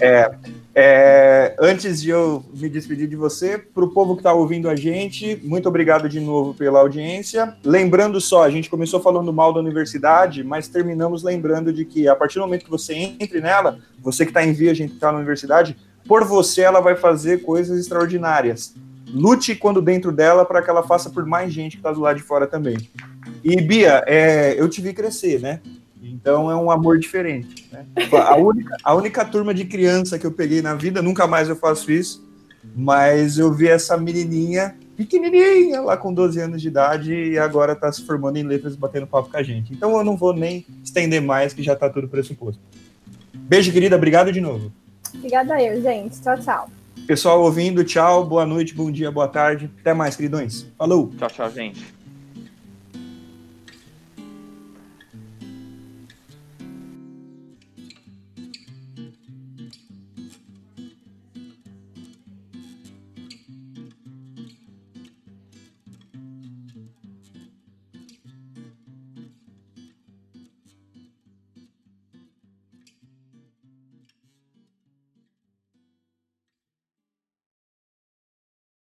A: é, é, antes de eu me despedir de você, para o povo que está ouvindo a gente, muito obrigado de novo pela audiência. Lembrando só, a gente começou falando mal da universidade, mas terminamos lembrando de que a partir do momento que você entre nela, você que está em via, a gente está na universidade, por você ela vai fazer coisas extraordinárias lute quando dentro dela para que ela faça por mais gente que está do lado de fora também. E Bia, é, eu te vi crescer, né? Então é um amor diferente. Né? A, única, a única turma de criança que eu peguei na vida, nunca mais eu faço isso, mas eu vi essa menininha pequenininha lá com 12 anos de idade e agora está se formando em letras batendo papo com a gente. Então eu não vou nem estender mais, que já está tudo pressuposto. Beijo, querida. Obrigado de novo.
B: Obrigada eu, gente. Tchau, tchau.
A: Pessoal ouvindo, tchau, boa noite, bom dia, boa tarde. Até mais, queridões. Falou.
C: Tchau, tchau, gente.